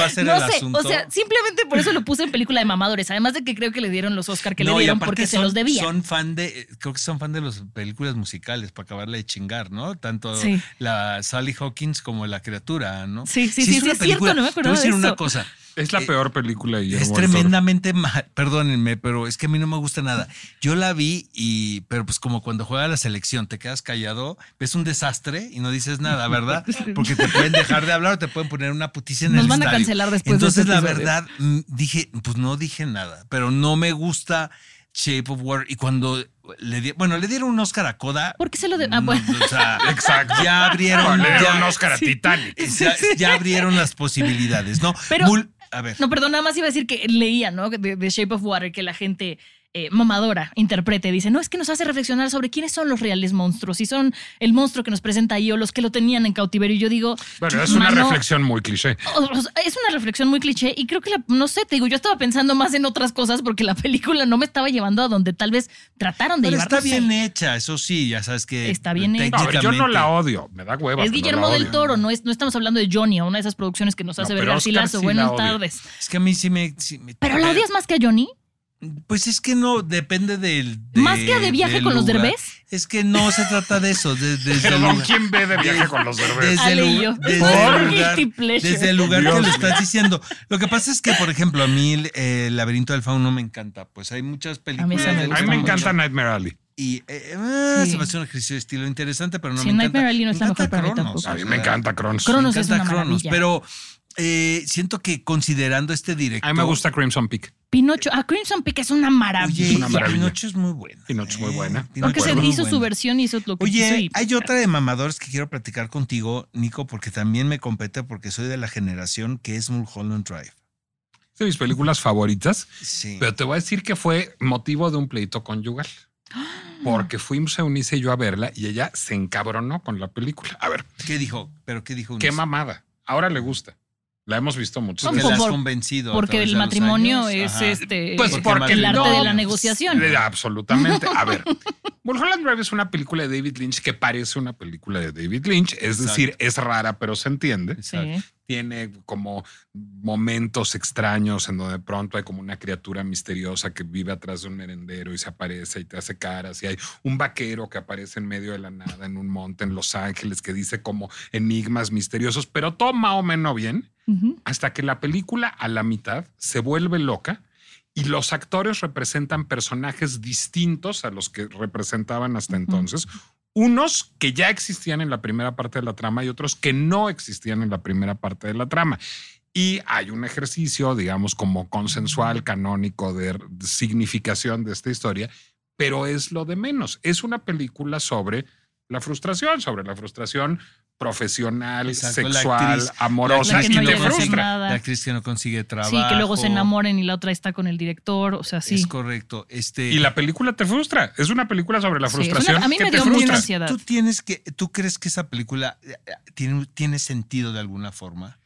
Va a ser no el sé, asunto. o sea, simplemente por eso lo puse en película de mamadores. Además de que creo que le dieron los Oscar que No, le dieron porque se son- los debían. Son fan de, creo que son fan de las películas musicales para acabarle de chingar, ¿no? Tanto Sí. la Sally Hawkins como la criatura, ¿no? Sí, sí, sí, es sí, es cierto, no me Te voy a decir de una cosa. Es la Eh, peor película de Guillermo Es tremendamente mal, perdónenme, pero es que a mí no me gusta nada. Yo la vi y, pero pues como cuando juega la selección, te quedas callado, ves un desastre y no dices nada, ¿verdad? Porque te pueden dejar de hablar o te pueden poner una puticia en Nos el van a cancelar después de Entonces, este la verdad, mm, dije, pues no dije nada, pero no me gusta Shape of Water. Y cuando le di, bueno, le dieron un Oscar a Coda. ¿Por qué se lo de- ah, no, bueno. o sea, Exacto. ya abrieron, No, le dieron ya- un Oscar a Titanic. ya, ya abrieron las posibilidades, ¿no? Pero- Mul- a ver. No, perdón, nada más iba a decir que leía, ¿no? De, de Shape of Water, que la gente eh, mamadora interprete. Dice, no, es que nos hace reflexionar sobre quiénes son los reales monstruos. Si son el monstruo que nos presenta ahí o los que lo tenían en cautiverio. Y yo digo... Bueno, es una "Mano, reflexión muy cliché. o- o sea, es una reflexión muy cliché y creo que, la- no sé, te digo, yo estaba pensando más en otras cosas porque la película no me estaba llevando a donde tal vez trataron de Pero llevar. está no bien hecha, eso sí, ya sabes que. Está bien hecha. No, yo no la odio. Me da hueva. Es Guillermo del odio. Toro, no, es, no estamos hablando de Johnny o una de esas producciones que nos No, hace ver pero Oscar Garcilaso. sí Buenas tardes. Es que a mí sí me. sí me- ¿Pero la odias más que a Johnny? Pues es que no, depende del. ¿Más que a de viaje con los lugar. Derbez? Es que no se trata de eso. de- desde lugar- ¿quién ve de viaje con los derbés? Desde el, desde Por el lugar, desde el lugar que Dios lo mío. estás diciendo. Lo que pasa es que, por ejemplo, a mí el, el laberinto del fauno me encanta. Pues hay muchas películas. esa me del A mí me encanta Nightmare Alley. Y eh, ah, Sí. se me hace un ejercicio de estilo interesante, pero no Sí, me encanta. Nightmare Alley no es Me la mejor para mí Cronos, tampoco. A mí me encanta Cronos. Cronos me es encanta una Cronos, maravilla. pero eh, siento que considerando este director. A mí me gusta Crimson Peak. Pinocho. Ah, Crimson Peak es una maravilla. Oye, una maravilla. Pinocho es muy buena. Pinocho es muy buena. Pinocho Porque es se hizo su versión y hizo lo que quiso Oye, y- hay otra de mamadores que quiero platicar contigo, Nico, porque también me compete porque soy de la generación que es Mulholland Drive. Es de mis películas favoritas. Sí. Pero te voy a decir que fue motivo de un pleito conyugal. Porque fuimos a Eunice y yo a verla y ella se encabronó con la película. A ver, ¿Qué dijo? ¿Pero qué dijo? qué Unis? mamada. Ahora le gusta. La hemos visto mucho. Que Por- la has por- convencido. a Porque el matrimonio es Ajá. este Pues Porque porque el arte no, de la negociación. Eh, Absolutamente. A ver, Mulholland Drive es una película de David Lynch que parece una película de David Lynch. Es decir, es rara, pero se entiende. Sí. Tiene como momentos extraños en donde de pronto hay como una criatura misteriosa que vive atrás de un merendero y se aparece y te hace caras. Y hay un vaquero que aparece en medio de la nada en un monte en Los Ángeles que dice como enigmas misteriosos, pero todo más o menos bien Hasta que la película a la mitad se vuelve loca y los actores representan personajes distintos a los que representaban hasta entonces. Unos que ya existían en la primera parte de la trama y otros que no existían en la primera parte de la trama. Y hay un ejercicio, digamos, como consensual, canónico de significación de esta historia, pero es lo de menos. Es una película sobre la frustración, sobre la frustración profesional, Exacto, la sexual, actriz- amorosa la y no te frustra. La actriz que no consigue trabajo. Sí, que luego se enamoren y la otra está con el director. O sea, sí. Es correcto. Este, Y la película te frustra. Es una película sobre la Sí, es una- frustración a mí que me te dio mucha ansiedad. ¿Tú tienes que, tú crees que esa película eh, eh, tiene, tiene sentido de alguna forma?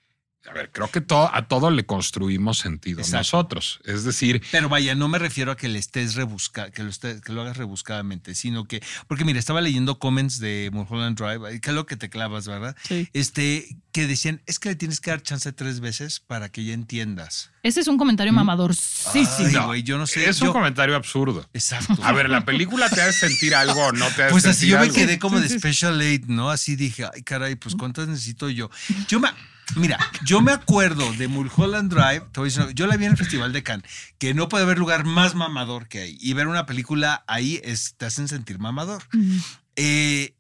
A ver, creo que todo, a todo le construimos sentido Exacto. nosotros. Es decir, Pero vaya, no me refiero a que le estés rebusca, que lo estés- que lo hagas rebuscadamente, sino que, porque mira, estaba leyendo comments de Mulholland Drive, que es lo que te clavas, ¿verdad? Sí. Este, que decían, es que le tienes que dar chance tres veces para que ya entiendas. Ese es un comentario mamador. Sí, sí. No, güey, yo no sé. es un comentario absurdo. Exacto. A ver, la película te hace sentir algo o no te hace Pues así yo me quedé como de Special Aid, ¿no? Así dije, ay, caray, pues cuántas necesito yo. Yo me, mira, yo me acuerdo de Mulholland Drive, te voy diciendo, yo la vi en el Festival de Cannes, que no puede haber lugar más mamador que ahí. Y ver una película ahí es, te hacen sentir mamador. Eh,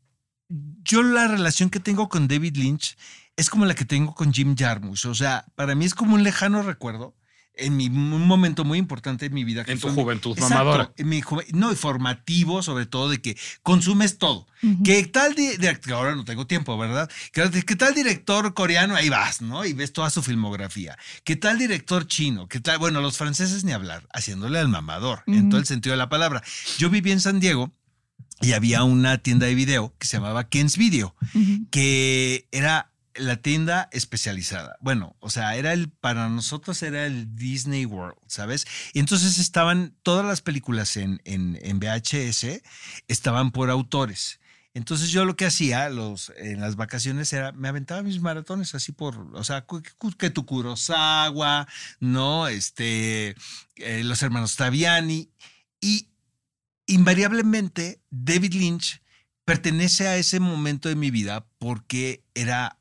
yo la relación que tengo con David Lynch es como la que tengo con Jim Jarmusch. O sea, para mí es como un lejano recuerdo en mi, un momento muy importante en mi vida. que En tu fue mi- juventud Exacto, mamadora. en mi juve- no, y formativo, sobre todo, de que consumes todo. ¿Qué tal de, de- que ahora no tengo tiempo, ¿verdad? ¿Qué, qué tal director coreano? Ahí vas, ¿no? Y ves toda su filmografía. ¿Qué tal director chino? ¿Qué tal? Bueno, los franceses ni hablar, haciéndole al mamador, en todo el sentido de la palabra. Yo viví en San Diego y había una tienda de video que se llamaba Ken's Video, que era la tienda especializada. Bueno, o sea, era el, para nosotros era el Disney World, ¿sabes? Y entonces estaban todas las películas en, en, en VHS, estaban por autores. Entonces yo lo que hacía los, en las vacaciones era, me aventaba mis maratones así por, o sea, cu- que tu Kurosawa, ¿no? Este, eh, los hermanos Taviani. Y invariablemente David Lynch pertenece a ese momento de mi vida porque era,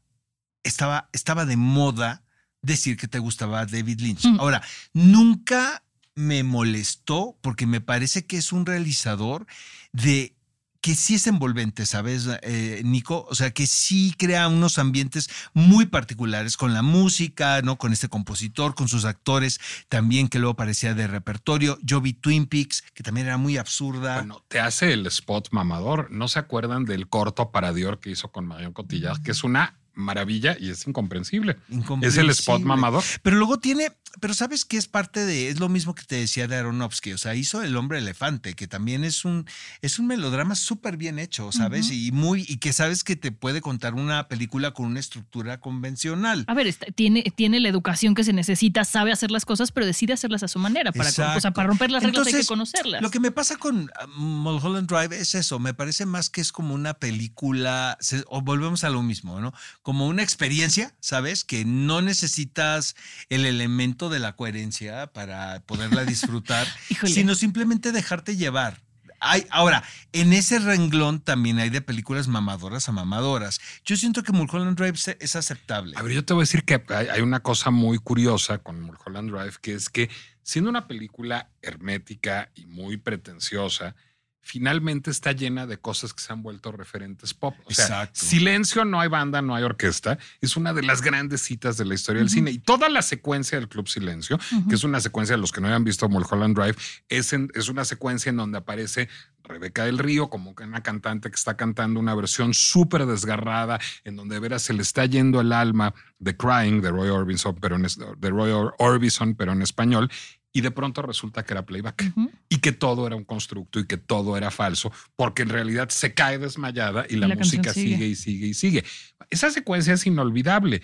estaba, estaba de moda decir que te gustaba David Lynch. Mm. Ahora, nunca me molestó porque me parece que es un realizador de que sí es envolvente, ¿sabes, eh, Nico? O sea, que sí crea unos ambientes muy particulares con la música, ¿no? Con este compositor, con sus actores también, que luego parecía de repertorio. Yo vi Twin Peaks, que también era muy absurda. Bueno, te hace el spot mamador. ¿No se acuerdan del corto para Dior que hizo con Marion Cotillard? Que es una maravilla y es incomprensible. Es el spot Incomprensible. mamador. Pero luego tiene, pero sabes que es parte de, es lo mismo que te decía de Aronofsky, o sea, hizo El hombre elefante, que también es un, es un melodrama súper bien hecho, ¿sabes? Y muy, y que sabes que te puede contar una película con una estructura convencional. A ver, está- tiene, tiene la educación que se necesita, sabe hacer las cosas, pero decide hacerlas a su manera. Para, o sea, para romper las reglas hay que conocerlas. Lo que me pasa con ah, Mulholland Drive es eso, me parece más que es como una película, se- o volvemos a lo mismo, ¿no? Como una experiencia, ¿sabes? Que no necesitas el elemento de la coherencia para poderla disfrutar, sino simplemente dejarte llevar. Hay, ahora, en ese renglón también hay de películas mamadoras a mamadoras. Yo siento que Mulholland Drive es aceptable. A ver, yo te voy a decir que hay, hay una cosa muy curiosa con Mulholland Drive, que es que siendo una película hermética y muy pretenciosa, finalmente está llena de cosas que se han vuelto referentes pop. O sea, Exacto. silencio, no hay banda, no hay orquesta. Es una de las grandes citas de la historia del cine. Y toda la secuencia del Club Silencio, que es una secuencia de los que no hayan visto Mulholland Drive, es, en- es una secuencia en donde aparece Rebeca del Río como una cantante que está cantando una versión súper desgarrada, en donde de veras se le está yendo el alma de Crying de Roy Orbison, pero en, de Roy Or- Orbison, pero en español. Y de pronto resulta que era playback Ujú. y que todo era un constructo y que todo era falso, porque en realidad se cae desmayada y la, la música sigue. sigue y sigue y sigue. Esa secuencia es inolvidable.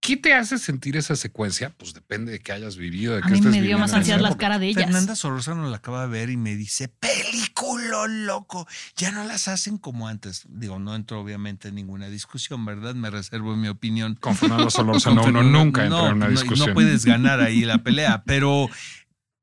¿Qué te hace sentir esa secuencia? Pues depende de que hayas vivido, de A que mí estés me dio viviendo más ansiedad la época. cara de ellas. Fernanda Sororzano la acaba de ver y me dice, película loco, ya no las hacen como antes. Digo, no entro obviamente en ninguna discusión, ¿verdad? Me reservo mi opinión. Con Fernando Solorzano uno Fernanda- nunca entra no, en una no, discusión. No puedes ganar ahí la pelea, pero,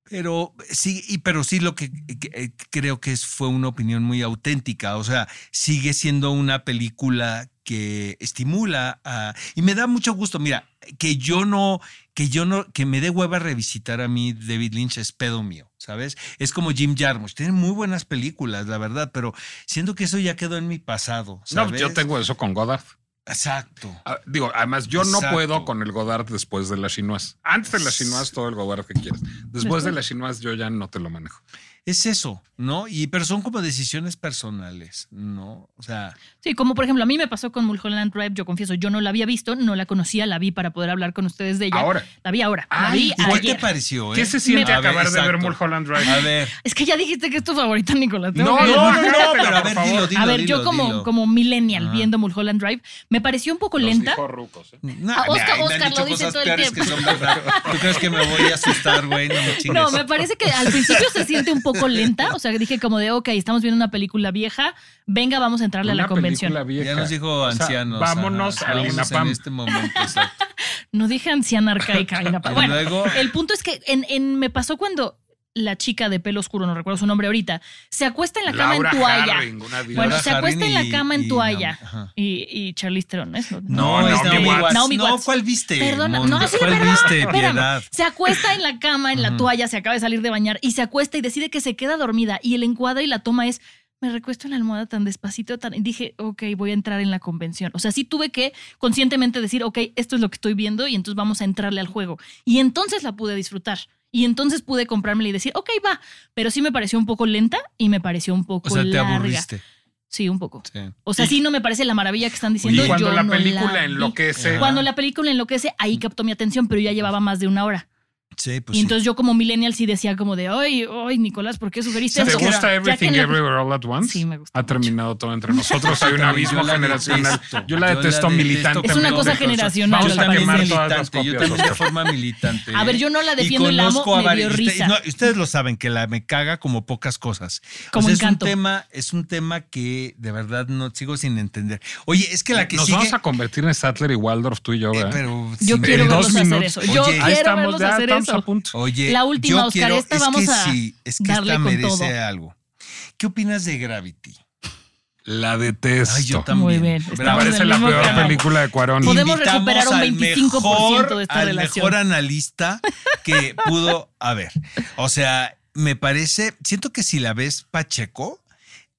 pero sí, y, pero sí lo que, que- eh, creo que es, fue una opinión muy auténtica. O sea, sigue siendo una película que estimula a, y me da mucho gusto, mira, que yo no, que yo no, que me dé hueva revisitar a mí David Lynch es pedo mío, ¿sabes? Es como Jim Jarmusch, tiene muy buenas películas, la verdad, pero siento que eso ya quedó en mi pasado, ¿sabes? No, yo tengo eso con Godard. Exacto. Ah, digo, además, yo no puedo con el Godard después de la chinoise. Antes de la chinoise, todo el Godard que quieras. Después de la chinoise, yo ya no te lo manejo. Es eso, ¿no? Y pero son como decisiones personales, ¿no? O sea, Sí, como por ejemplo, a mí me pasó con Mulholland Drive, yo confieso, yo no la había visto, no la conocía, la vi para poder hablar con ustedes de ella. Ahora. La vi ahora, la Ay, vi ¿y ¿cuál te pareció? ¿Qué eh? se siente ver, acabar de ver. Mulholland Drive? A ver. Es que ya dijiste que es tu favorita, Nicolás. No, no, No, pero a por ver, favor. dilo, dilo. a ver, yo dilo, como, dilo. como millennial Ajá. viendo Mulholland Drive, me pareció un poco Los lenta. dijo rucos, ¿eh? No, Ah, Oscar- ay, Oscar lo dice todo el tiempo. que son. ¿Tú crees que me voy a asustar, güey? No me chingues. No, me parece que al principio se siente un poco lenta. O sea, dije como de, ok, estamos viendo una película vieja, venga, vamos a entrarle a la convención. película vieja. Ya nos dijo O sea, ancianos. vámonos vámonos INAPAM. En este momento, exacto. No dije anciana arcaica. Bueno, luego- el punto es que en, en- me pasó cuando la chica de pelo oscuro, no recuerdo su nombre ahorita, se acuesta en la cama en toalla. Bueno, Laura se acuesta en la Harring y- cama en y- toalla. ajá. Y, y Charlize Theron, ¿es? No, No, es Naomi Naomi Watts. Watts. Naomi No. ¿cuál viste? Perdona, Mon? no, sí, ¿Cuál viste? Se acuesta en la cama, en la toalla, se acaba de salir de bañar y se acuesta y decide que se queda dormida. Y el encuadre y la toma es, me recuesto en la almohada tan despacito, tan... y dije, ok, voy a entrar en la convención. O sea, sí tuve que conscientemente decir, ok, esto es lo que estoy viendo y entonces vamos a entrarle al juego. Y entonces la pude disfrutar. Y entonces pude comprármela y decir, ok, va. Pero sí me pareció un poco lenta y me pareció un poco O sea, te aburriste. Sí, un poco. Sí. O sea, sí no me parece la maravilla que están diciendo. Y cuando yo la no película enloquece. Cuando la película enloquece, ahí captó mi atención, pero ya llevaba más de una hora. Sí, pues y sí. entonces yo como millennial sí decía como de, ay, ay, Nicolás, ¿por qué sugeriste ¿Te eso? gusta Ya que Everything en la- Everywhere All at Once? Sí, me gusta Ha mucho. terminado todo entre nosotros. Hay un abismo Yo la generacional. detesto. Yo la detesto militantemente. Es una cosa generacional, Vamos a quemar militante, todas las yo copias. también de forma militante. A ver, yo no la defiendo y la amo, conozco a me dio risa. no, ustedes lo saben, que la me caga como pocas cosas. Como O sea, es Encanto. un tema, es un tema que de verdad no sigo sin entender. Oye, es que la que Nos sigue. vamos a convertir en Sattler y Waldorf tú y yo, eh, ¿verdad? pero Yo quiero verlos dos hacer eso. Yo quiero Ahí estamos, verlos hacer estamos a punto. Oye, La última, yo Oscar, quiero, esta es vamos que a sí, es que darle esta con merece todo. algo. ¿Qué opinas de Gravity? La detesto. Ay, yo Me también. Muy bien, estamos parece la peor canal. película de Cuarón. Podemos Invitamos recuperar un al 25% de esta al relación. mejor analista que pudo haber. O sea, me parece, siento que si la ves Pacheco,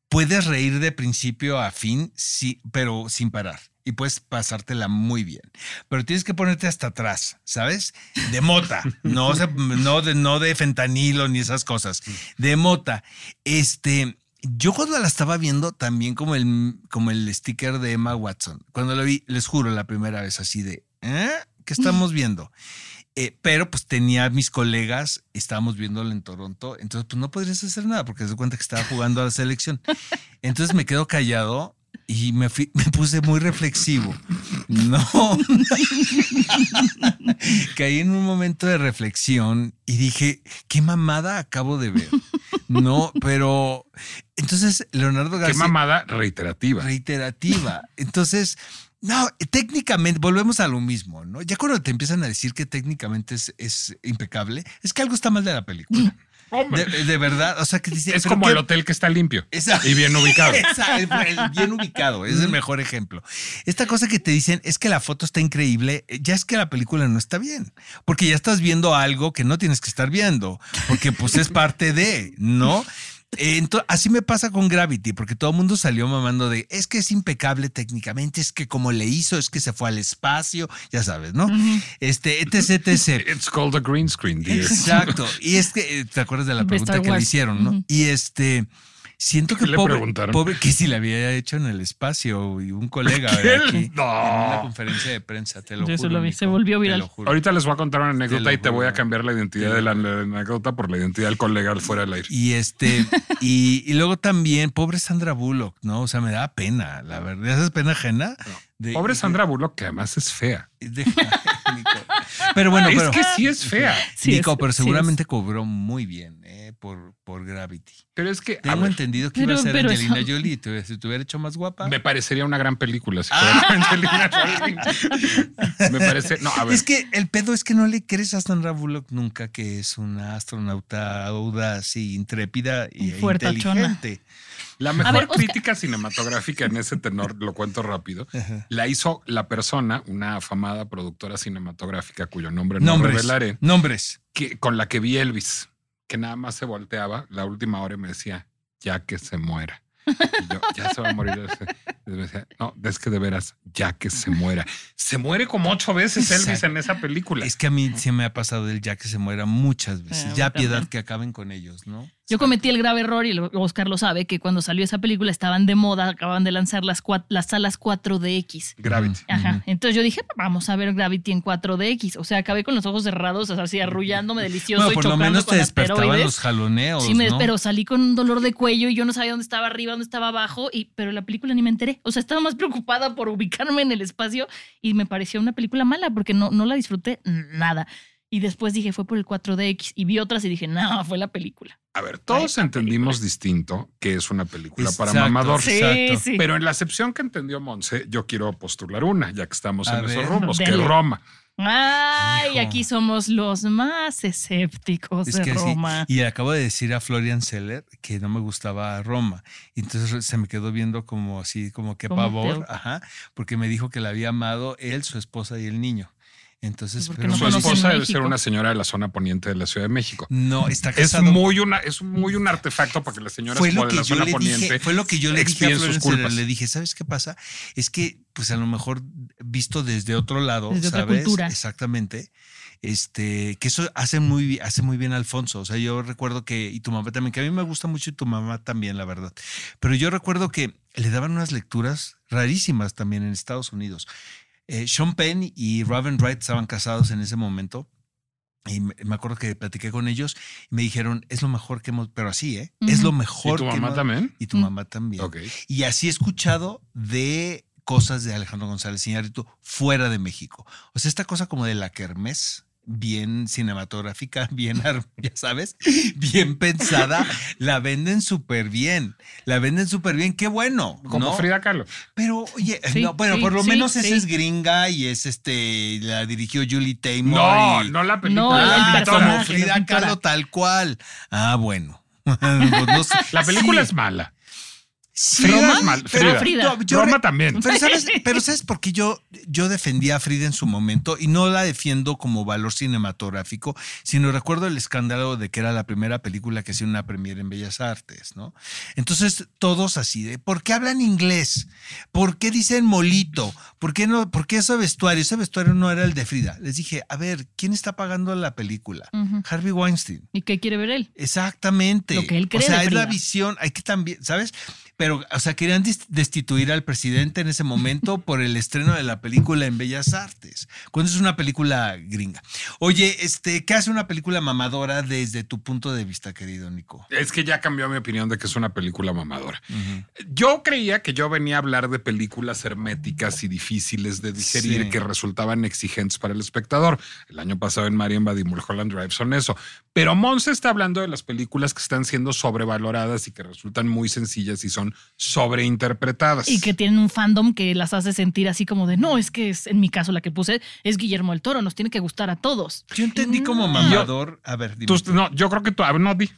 puedes reír de principio a fin, sí, pero sin parar. Y puedes pasártela muy bien. Pero tienes que ponerte hasta atrás, ¿sabes? De mota, no, no, de, no de fentanilo ni esas cosas. De mota. Este, yo cuando la estaba viendo, también como el, como el sticker de Emma Watson. Cuando lo vi, les juro, la primera vez así de, ¿eh? ¿Qué estamos viendo? Eh, pero pues tenía a mis colegas, estábamos viéndolo en Toronto, entonces pues no podrías hacer nada porque se cuenta que estaba jugando a la selección. Entonces me quedo callado y me, fui- me puse muy reflexivo. No. Caí en un momento de reflexión y dije, ¿qué mamada acabo de ver? No, pero entonces Leonardo Qué García mamada reiterativa. reiterativa. Entonces, no, técnicamente, volvemos a lo mismo, ¿no? Ya cuando te empiezan a decir que técnicamente es, es impecable, es que algo está mal de la película. Hombre, De, de verdad, o sea, que dice, es ¿pero como qué- el hotel que está limpio Esa- y bien ubicado. Esa, el- el bien ubicado, es el mejor ejemplo. Esta cosa que te dicen es que la foto está increíble, eh, ya es que la película no está bien, porque ya estás viendo algo que no tienes que estar viendo, porque pues es parte de, ¿no? Entonces, así me pasa con Gravity, porque todo el mundo salió mamando de, es que es impecable técnicamente, es que como le hizo, es que se fue al espacio, ya sabes, ¿no? Este, etc, etc. It's called a green screen, dear. Exacto. Y es que, eh, ¿te acuerdas de la pregunta que le hicieron, no? Y este, siento que ¿Qué le pobre, preguntaron? pobre que si la había hecho en el espacio y un colega aquí No. en una conferencia de prensa, te lo Yo eso juro. lo vi, se volvió te viral. lo juro. Ahorita les voy a contar una anécdota y te voy a cambiar la identidad de la anécdota por la identidad del colega fuera del aire. Y este, y, y luego también, pobre Sandra Bullock, ¿no? O sea, me da pena, la verdad. ¿Esa es pena ajena? De- Pobre Sandra Bullock, que además es fea. de- Nico. Pero bueno, es pero, que sí es fea. Sí Nico, es, pero sí seguramente cobró muy bien eh, por, por Gravity. Pero es que Tengo ver, entendido que iba a ser Angelina eso- Jolie. Si te hubiera hecho más guapa. me parecería una gran película si Ah. fuera Angelina Jolie. Me parece. No, a ver. Es que el pedo es que no le crees a Sandra Bullock nunca que es una astronauta audaz y intrépida y Y fuertachona. inteligente. La mejor ver, crítica cinematográfica en ese tenor, lo cuento rápido, la hizo la persona, una afamada productora cinematográfica cuyo nombre no Nombres. revelaré, Nombres. que, con la que vi Elvis, que nada más se volteaba la última hora y me decía, ya que se muera. Y yo, ya se va a morir. Y me decía, no, es que de veras, ya que se muera. Se muere como ocho veces Elvis Exacto. en esa película. Es que a mí se me ha pasado el ya que se muera muchas veces. ya piedad también. que acaben con ellos, ¿no? Yo cometí el grave error, y lo- Oscar lo sabe, que cuando salió esa película estaban de moda, acaban de lanzar las, las salas 4DX. Gravity. Ajá. Entonces yo dije, vamos a ver Gravity en 4DX. O sea, acabé con los ojos cerrados, o sea, así arrullándome delicioso Bueno, y por lo chocando menos te despertaban los jaloneos. Sí, me- ¿no? pero salí con un dolor de cuello y yo no sabía dónde estaba arriba, dónde estaba abajo, y, pero la película ni me enteré. O sea, estaba más preocupada por ubicarme en el espacio y me pareció una película mala porque no, no la disfruté nada. Y después dije, fue por el 4DX y vi otras y dije, no, fue la película. A ver, todos entendimos distinto que es una película para mamador. Sí, Exacto. sí. Pero en la acepción que entendió Monse, yo quiero postular una, ya que estamos A en ver. esos rumbos, que es Roma. Ay, Hijo. aquí somos los más escépticos Es de que sí. Roma. Y acabo de decir a Florian Seller que no me gustaba Roma. Y entonces se me quedó viendo como así, como que ¿Cómo pavor. Ajá. Porque me dijo que la había amado él, su esposa y el niño. Entonces, ¿Y por qué pero no Su esposa debe ser una señora de la zona poniente de la Ciudad de México. no, está Es casado. muy, una, es muy un artefacto para que las señoras fue lo de que la yo zona le poniente dije, fue lo que yo le dije a expíen sus culpas. Le dije, ¿sabes qué pasa? Es que, pues a lo mejor visto desde otro lado, Desde otra ¿sabes? cultura. Exactamente. Este, que eso hace muy, hace muy bien Alfonso. O sea, yo recuerdo que, y tu mamá también, que a mí me gusta mucho y tu mamá también, la verdad. Pero yo recuerdo que le daban unas lecturas rarísimas también en Estados Unidos. Eh, Sean Penn y Robin Wright estaban casados en ese momento. Y me acuerdo que platiqué con ellos y me dijeron, es lo mejor que hemos, pero así, ¿eh? Es Ujú. lo ¿Y mejor tu que mamá también? Y tu Mm. mamá también. Y así he escuchado de cosas de Alejandro González Iñárritu fuera de México. O sea, esta cosa como de la kermés, bien cinematográfica, bien, ya sabes, bien pensada, la venden súper bien. La venden súper bien, qué bueno. Como ¿no? Frida Kahlo. Pero, oye, Sí, no, bueno, sí, por lo sí, menos sí. esa es gringa y es este, la dirigió Julie Taymor. No, y- no la película. No, el Ah, como Frida. Kahlo tal cual. Ah, bueno. Pues no sé. La película Sí. es mala. Sí, Frida es mal- pero Frida. yo- yo Roma re- también. Pero sabes, pero sabes por qué yo, yo defendía a Frida en su momento y no la defiendo como valor cinematográfico, sino recuerdo el escándalo de que era la primera película que hacía una premiere en Bellas Artes, ¿no? Entonces todos así de, ¿por qué hablan inglés? ¿Por qué dicen molito? ¿Por qué no? ¿Por qué ese vestuario? Ese vestuario no era el de Frida. Les dije, a ver, ¿quién está pagando la película? Harvey Weinstein. ¿Y qué quiere ver él? Exactamente. Lo que él cree O sea, de es la Frida. visión, hay que también, ¿sabes? Pero, o sea, querían destituir al presidente en ese momento por el estreno de la película en Bellas Artes, cuando es una película gringa. Oye, este, ¿qué hace una película mamadora desde tu punto de vista, querido Nico? Es que ya cambió mi opinión de que es una película mamadora. Yo creía que yo venía a hablar de películas herméticas y difíciles de digerir Sí. que resultaban exigentes para el espectador. El año pasado en Marian Bad y Mulholland Drive son eso. Pero Monse está hablando de las películas que están siendo sobrevaloradas y que resultan muy sencillas y son sobreinterpretadas. Y que tienen un fandom que las hace sentir así como de, no, es que es, en mi caso la que puse es Guillermo el Toro, nos tiene que gustar a todos. Yo entendí como No. mamador, a ver, dime. Tú- no, yo creo que tú, a ver, no, di.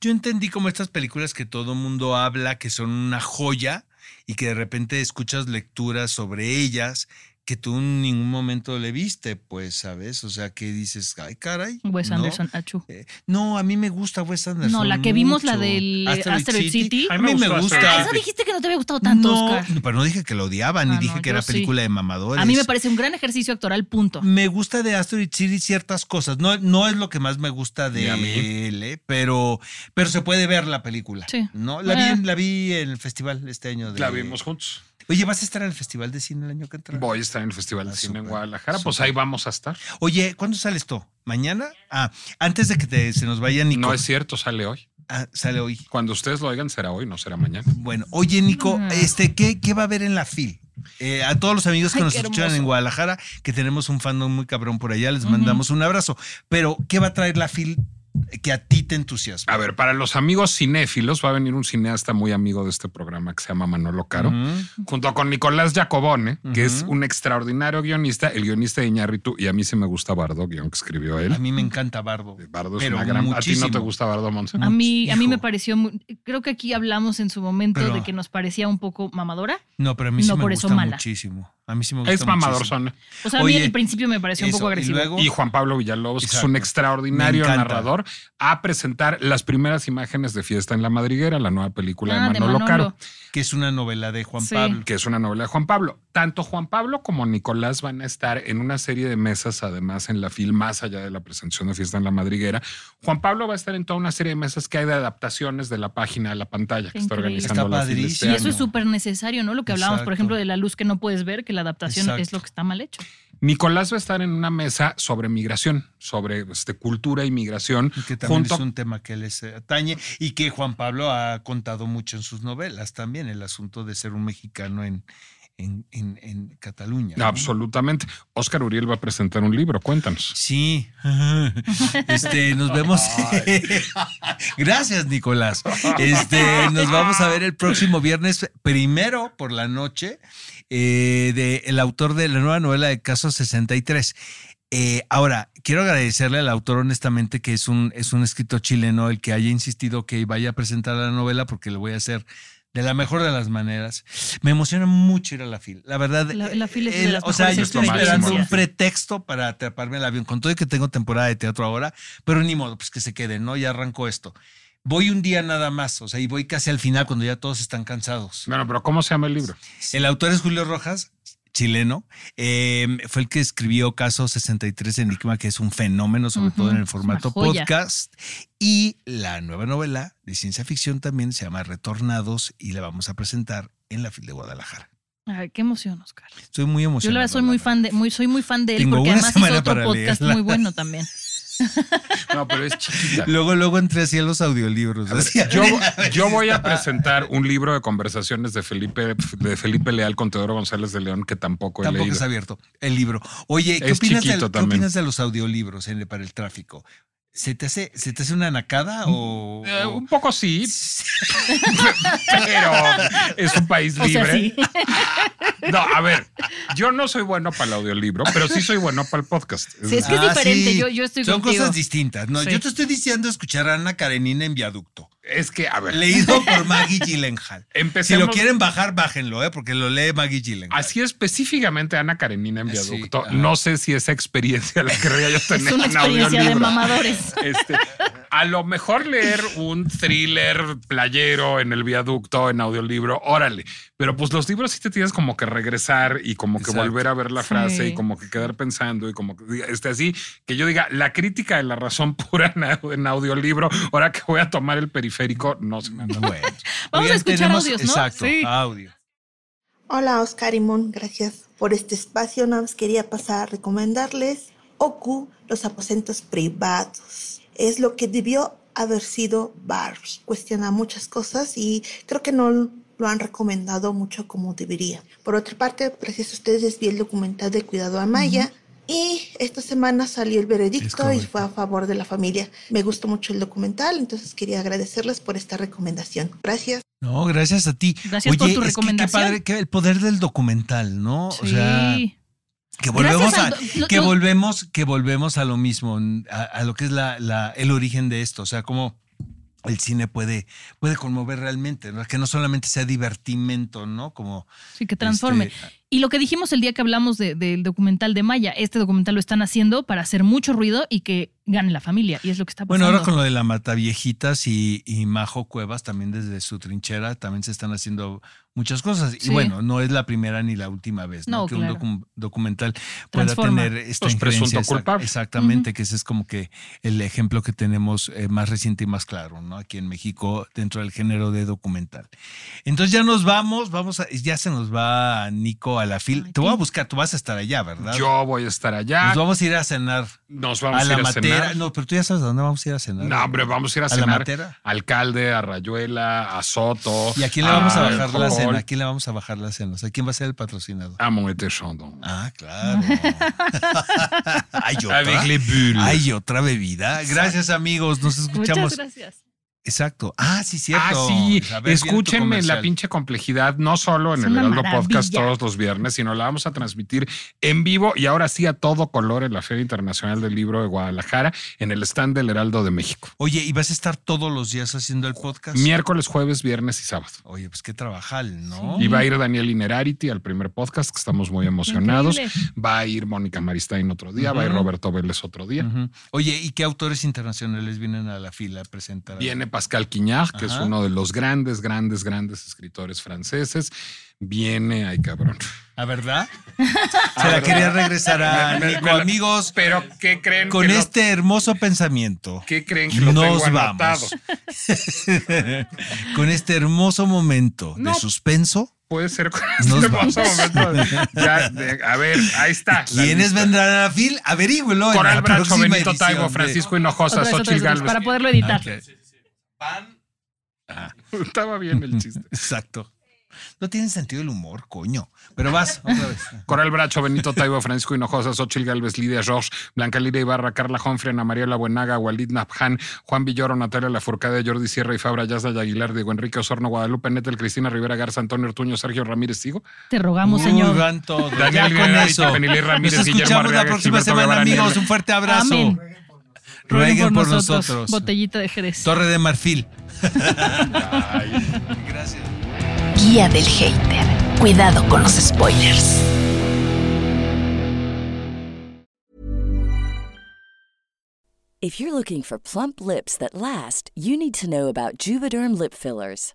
Yo entendí como estas películas que todo mundo habla, que son una joya y que de repente escuchas lecturas sobre ellas que tú en ningún momento le viste, pues, ¿sabes? O sea, que dices, ay, caray. Wes ¿no? Anderson, achú. Eh, No, a mí me gusta Wes Anderson. No, la que vimos, la del Asteroid City. A mí me gusta. Ah, esa dijiste que no te había gustado tanto, no, Oscar. pero no dije que lo odiaba, ni Ah, dije no, que era sí. película de mamadores. A mí me parece un gran ejercicio actoral, punto. Me gusta de Asteroid City ciertas cosas. No, no es lo que más me gusta Ni a mí. de él, ¿eh? pero, pero se puede ver la película. Sí. ¿no? La, vi, Eh. en- la vi en el festival este año. De, La vimos juntos. Oye, ¿vas a estar en el festival de cine el año que entra? Voy a estar en el Festival Ah, de Cine en Guadalajara. Pues ahí vamos a estar. Oye, ¿cuándo sale esto? ¿Mañana? Ah, antes de que te- se nos vaya Nico. No es cierto, sale hoy. Ah, sale hoy. Cuando ustedes lo oigan, será hoy, no será mañana. Bueno, oye, Nico, Mm. este, ¿qué, ¿qué va a haber en la FIL? Eh, a todos los amigos que Ay, nos escuchan en Guadalajara, que tenemos un fandom muy cabrón por allá, les mandamos un abrazo. Pero, ¿qué va a traer la FIL que a ti te entusiasma. A ver, para los amigos cinéfilos va a venir un cineasta muy amigo de este programa que se llama Manolo Caro, junto con Nicolás Jacobone, que es un extraordinario guionista, el guionista de Iñárritu, y a mí sí me gusta Bardo, guion que escribió él. A mí me encanta Bardo. Bardo es pero una gran... ¿A ti no te gusta Bardo, Monse? A mí, a mí me pareció, muy- creo que aquí hablamos en su momento Pero- de que nos parecía un poco mamadora. No, pero a mí sí No me por eso gusta mala. muchísimo. A mí sí me gusta Es mamador muchísimo. son. O sea, a mí Oye, al principio me pareció un eso, poco y agresivo. luego- Y Juan Pablo Villalobos, que es un extraordinario narrador, a presentar las primeras imágenes de Fiesta en la Madriguera, la nueva película Ah, de de Manolo. Caro, Que es una novela de Juan Sí. Pablo. que es una novela de Juan Pablo. Tanto Juan Pablo como Nicolás van a estar en una serie de mesas, además en la FIL, más allá de la presentación de Fiesta en la Madriguera. Juan Pablo va a estar en toda una serie de mesas que hay de adaptaciones de la página a la pantalla que está organizando Está la FIL este. Y eso año. es súper necesario, ¿no? Lo que hablábamos, por ejemplo, de la luz que no puedes ver, que la adaptación Exacto. es lo que está mal hecho. Nicolás va a estar en una mesa sobre migración, sobre este, cultura y migración, Y que también junto es un tema que les eh, atañe y que Juan Pablo ha contado mucho en sus novelas también, el asunto de ser un mexicano en, en, en- en Cataluña. ¿no? Absolutamente. Oscar Uriel va a presentar un libro, cuéntanos. Sí. Este, nos vemos. Gracias, Nicolás. Este, nos vamos a ver el próximo viernes, primero por la noche, eh, de el autor de la nueva novela de Caso 63. Eh, ahora, quiero agradecerle al autor honestamente que es un, es un escritor chileno el que haya insistido que vaya a presentar la novela porque lo voy a hacer de la mejor de las maneras. Me emociona mucho ir a la fila. La verdad, La- la fila es de el- las o sea, yo estoy esperando un pretexto para atraparme el avión, con todo y que tengo temporada de teatro ahora, pero ni modo, pues que se quede, ¿no? Ya arranco esto. Voy un día nada más, o sea, y voy casi al final cuando ya todos están cansados. Bueno, pero ¿cómo se llama el libro? El autor es Julio Rojas, chileno. eh, fue el que escribió Caso 63 Enigma, que es un fenómeno, sobre todo en el es formato podcast. Y la nueva novela de ciencia ficción también se llama Retornados y la vamos a presentar en la FIL de Guadalajara. Ay, qué emoción, Oscar. Estoy muy Yo emocionado. la verdad soy muy fan de, muy, soy muy fan de él Tengo porque una además semana otro podcast leerla. muy bueno también. No, pero es chiquita. Luego, luego entré así a los audiolibros. Yo, yo voy a presentar un libro de conversaciones de Felipe, de Felipe Leal con Teodoro González de León que tampoco he Tampoco leído. es abierto el libro. Oye, ¿qué, opinas, ¿qué opinas de los audiolibros en- para el tráfico? ¿Se te hace, se te hace una nacada o...? Eh, o- un poco sí, pero es un país O sea, libre. sí. No, a ver, yo no soy bueno para el audiolibro, pero sí soy bueno para el podcast. Sí, es que es diferente, yo- yo estoy Son contigo. cosas distintas. No, Sí. Yo te estoy diciendo escuchar a Ana Karenina en viaducto. Es que, a ver, Leído por Maggie Gyllenhaal. Si Empecemos- lo quieren bajar, bájenlo, ¿eh? porque lo lee Maggie Gyllenhaal. así específicamente Ana Karenina en Sí, viaducto. No sé si esa experiencia la querría yo Es tener una en experiencia de audiolibro. mamadores. Este, a lo mejor leer un thriller playero en el viaducto, en audiolibro, órale. Pero pues los libros sí te tienes como que regresar y como que Exacto. volver a ver la Sí. frase y como que quedar pensando y como que este, así, que yo diga, la crítica de la razón pura en, en audiolibro, ahora que voy a tomar el periférico, no se me anda. Bueno. Vamos a escuchar tenemos- audios, ¿no? Exacto, Sí. audio. Hola Oscar y Mon, gracias por este espacio. Nada más quería pasar a recomendarles Oku, los aposentos privados. Es lo que debió haber sido Barbie. Cuestiona muchas cosas y creo que no lo han recomendado mucho como debería. Por otra parte, gracias a ustedes vi el documental de Cuidado a Maya. Y esta semana salió el veredicto y fue a favor de la familia. Me gustó mucho el documental, entonces quería agradecerles por esta recomendación. Gracias. No, gracias a ti. Gracias por tu es que qué recomendación. padre, que el poder del documental, ¿no? Sí. O sea, que volvemos a, que lo- volvemos, que volvemos a lo mismo, a, a lo que es la, la- el origen de esto. O sea, cómo el cine puede, puede conmover realmente, ¿no? Que no solamente sea divertimento, ¿no? Como Sí, que transforme. este, Y lo que dijimos el día que hablamos de- del documental de Maya, este documental lo están haciendo para hacer mucho ruido y que gane la familia. Y es lo que está pasando. Bueno, ahora con lo de la Mataviejitas y, y Majo Cuevas, también desde su trinchera, también se están haciendo muchas cosas. Sí. Y bueno, no es la primera ni la última vez, ¿no? No, que claro. un docu- documental pueda Transforma. tener esta Pues presunto culpable. Exactamente, que ese es como que el ejemplo que tenemos eh, más reciente y más claro, ¿no? Aquí en México, dentro del género de documental. Entonces ya nos vamos, vamos a, ya se nos va Nico a la fila. Te voy a buscar, tú vas a estar allá, ¿verdad? Yo voy a estar allá. Nos vamos a ir a cenar. Nos vamos a a la ir a matera. cenar. No, pero tú ya sabes a dónde vamos a ir a cenar. No, hombre, vamos a ir a, ¿A la cenar. matera? Alcalde, a Rayuela, a Soto. ¿Y a quién le vamos a bajar la cena? ¿A quién le vamos a bajar la cena? O sea, ¿quién va a ser el patrocinador? A Moët Chandon. Ah, claro. Hay otra. Avec les bulles. Hay otra bebida. Gracias, amigos. Nos escuchamos. Muchas gracias. Exacto. Ah, sí, cierto. Ah, sí. Ver, Escúchenme la pinche complejidad, no solo en Es el Heraldo. Podcast todos los viernes, sino la vamos a transmitir en vivo y ahora sí a todo color en la Feria Internacional del Libro de Guadalajara, en el stand del Heraldo de México. Oye, ¿y vas a estar todos los días haciendo el podcast? Miércoles, jueves, viernes y sábado. Oye, pues qué trabajal, ¿no? Y va a ir Daniel Inerarity al primer podcast, que estamos muy emocionados. Increíble. Va a ir Mónica Maristain otro día, va a ir. Roberto Vélez otro día. Oye, ¿y qué autores internacionales vienen a la fila a presentar? Viene Pascal Quignard, que es uno de los grandes, grandes, grandes escritores franceses. Viene, ay cabrón. ¿A verdad? Se la quería regresar a Me- me- Nico. me Amigos, Pero, ¿qué creen? con que lo- este hermoso pensamiento, ¿Qué creen que lo nos tengo vamos. con este hermoso momento No. de suspenso, Puede ser con Nos este vamos. hermoso momento de- ya, de- a ver, ahí está. ¿quiénes vendrán a la fila? Averígüelo. Coral Bracho, Benito Taibo, de- Francisco Hinojosa, Xochitl Galvez. para poderlo editar. Ok. Estaba bien el chiste. Exacto. No tiene sentido el humor, coño. Pero vas, otra vez. Coral Bracho, Benito Taibo, Francisco Hinojosa, Xochitl Galvez, Lidia George, Blanca Lira Ibarra, Carla Humphrey, Ana María La Buenaga, Walid Nabhan, Juan Villoro, Natalia Lafourcade, Jordi Sierra y Fabra Yazda y Aguilar, Diego Enrique Osorno, Guadalupe Nettel, Cristina Rivera Garza, Antonio Ortuño, Sergio Ramírez Sigo. Te rogamos, Muy señor. Daniel Ya con Guerrero, eso. Ramírez, Nos Guillermo escuchamos la próxima Gilberto semana, amigos. Un fuerte abrazo. Amén. Rueguen por nosotros. Botellita de Jerez. Torre de Marfil. Gracias. Guía del hater. Cuidado con los spoilers. If you're looking for plump lips that last, you need to know about Juvederm lip fillers.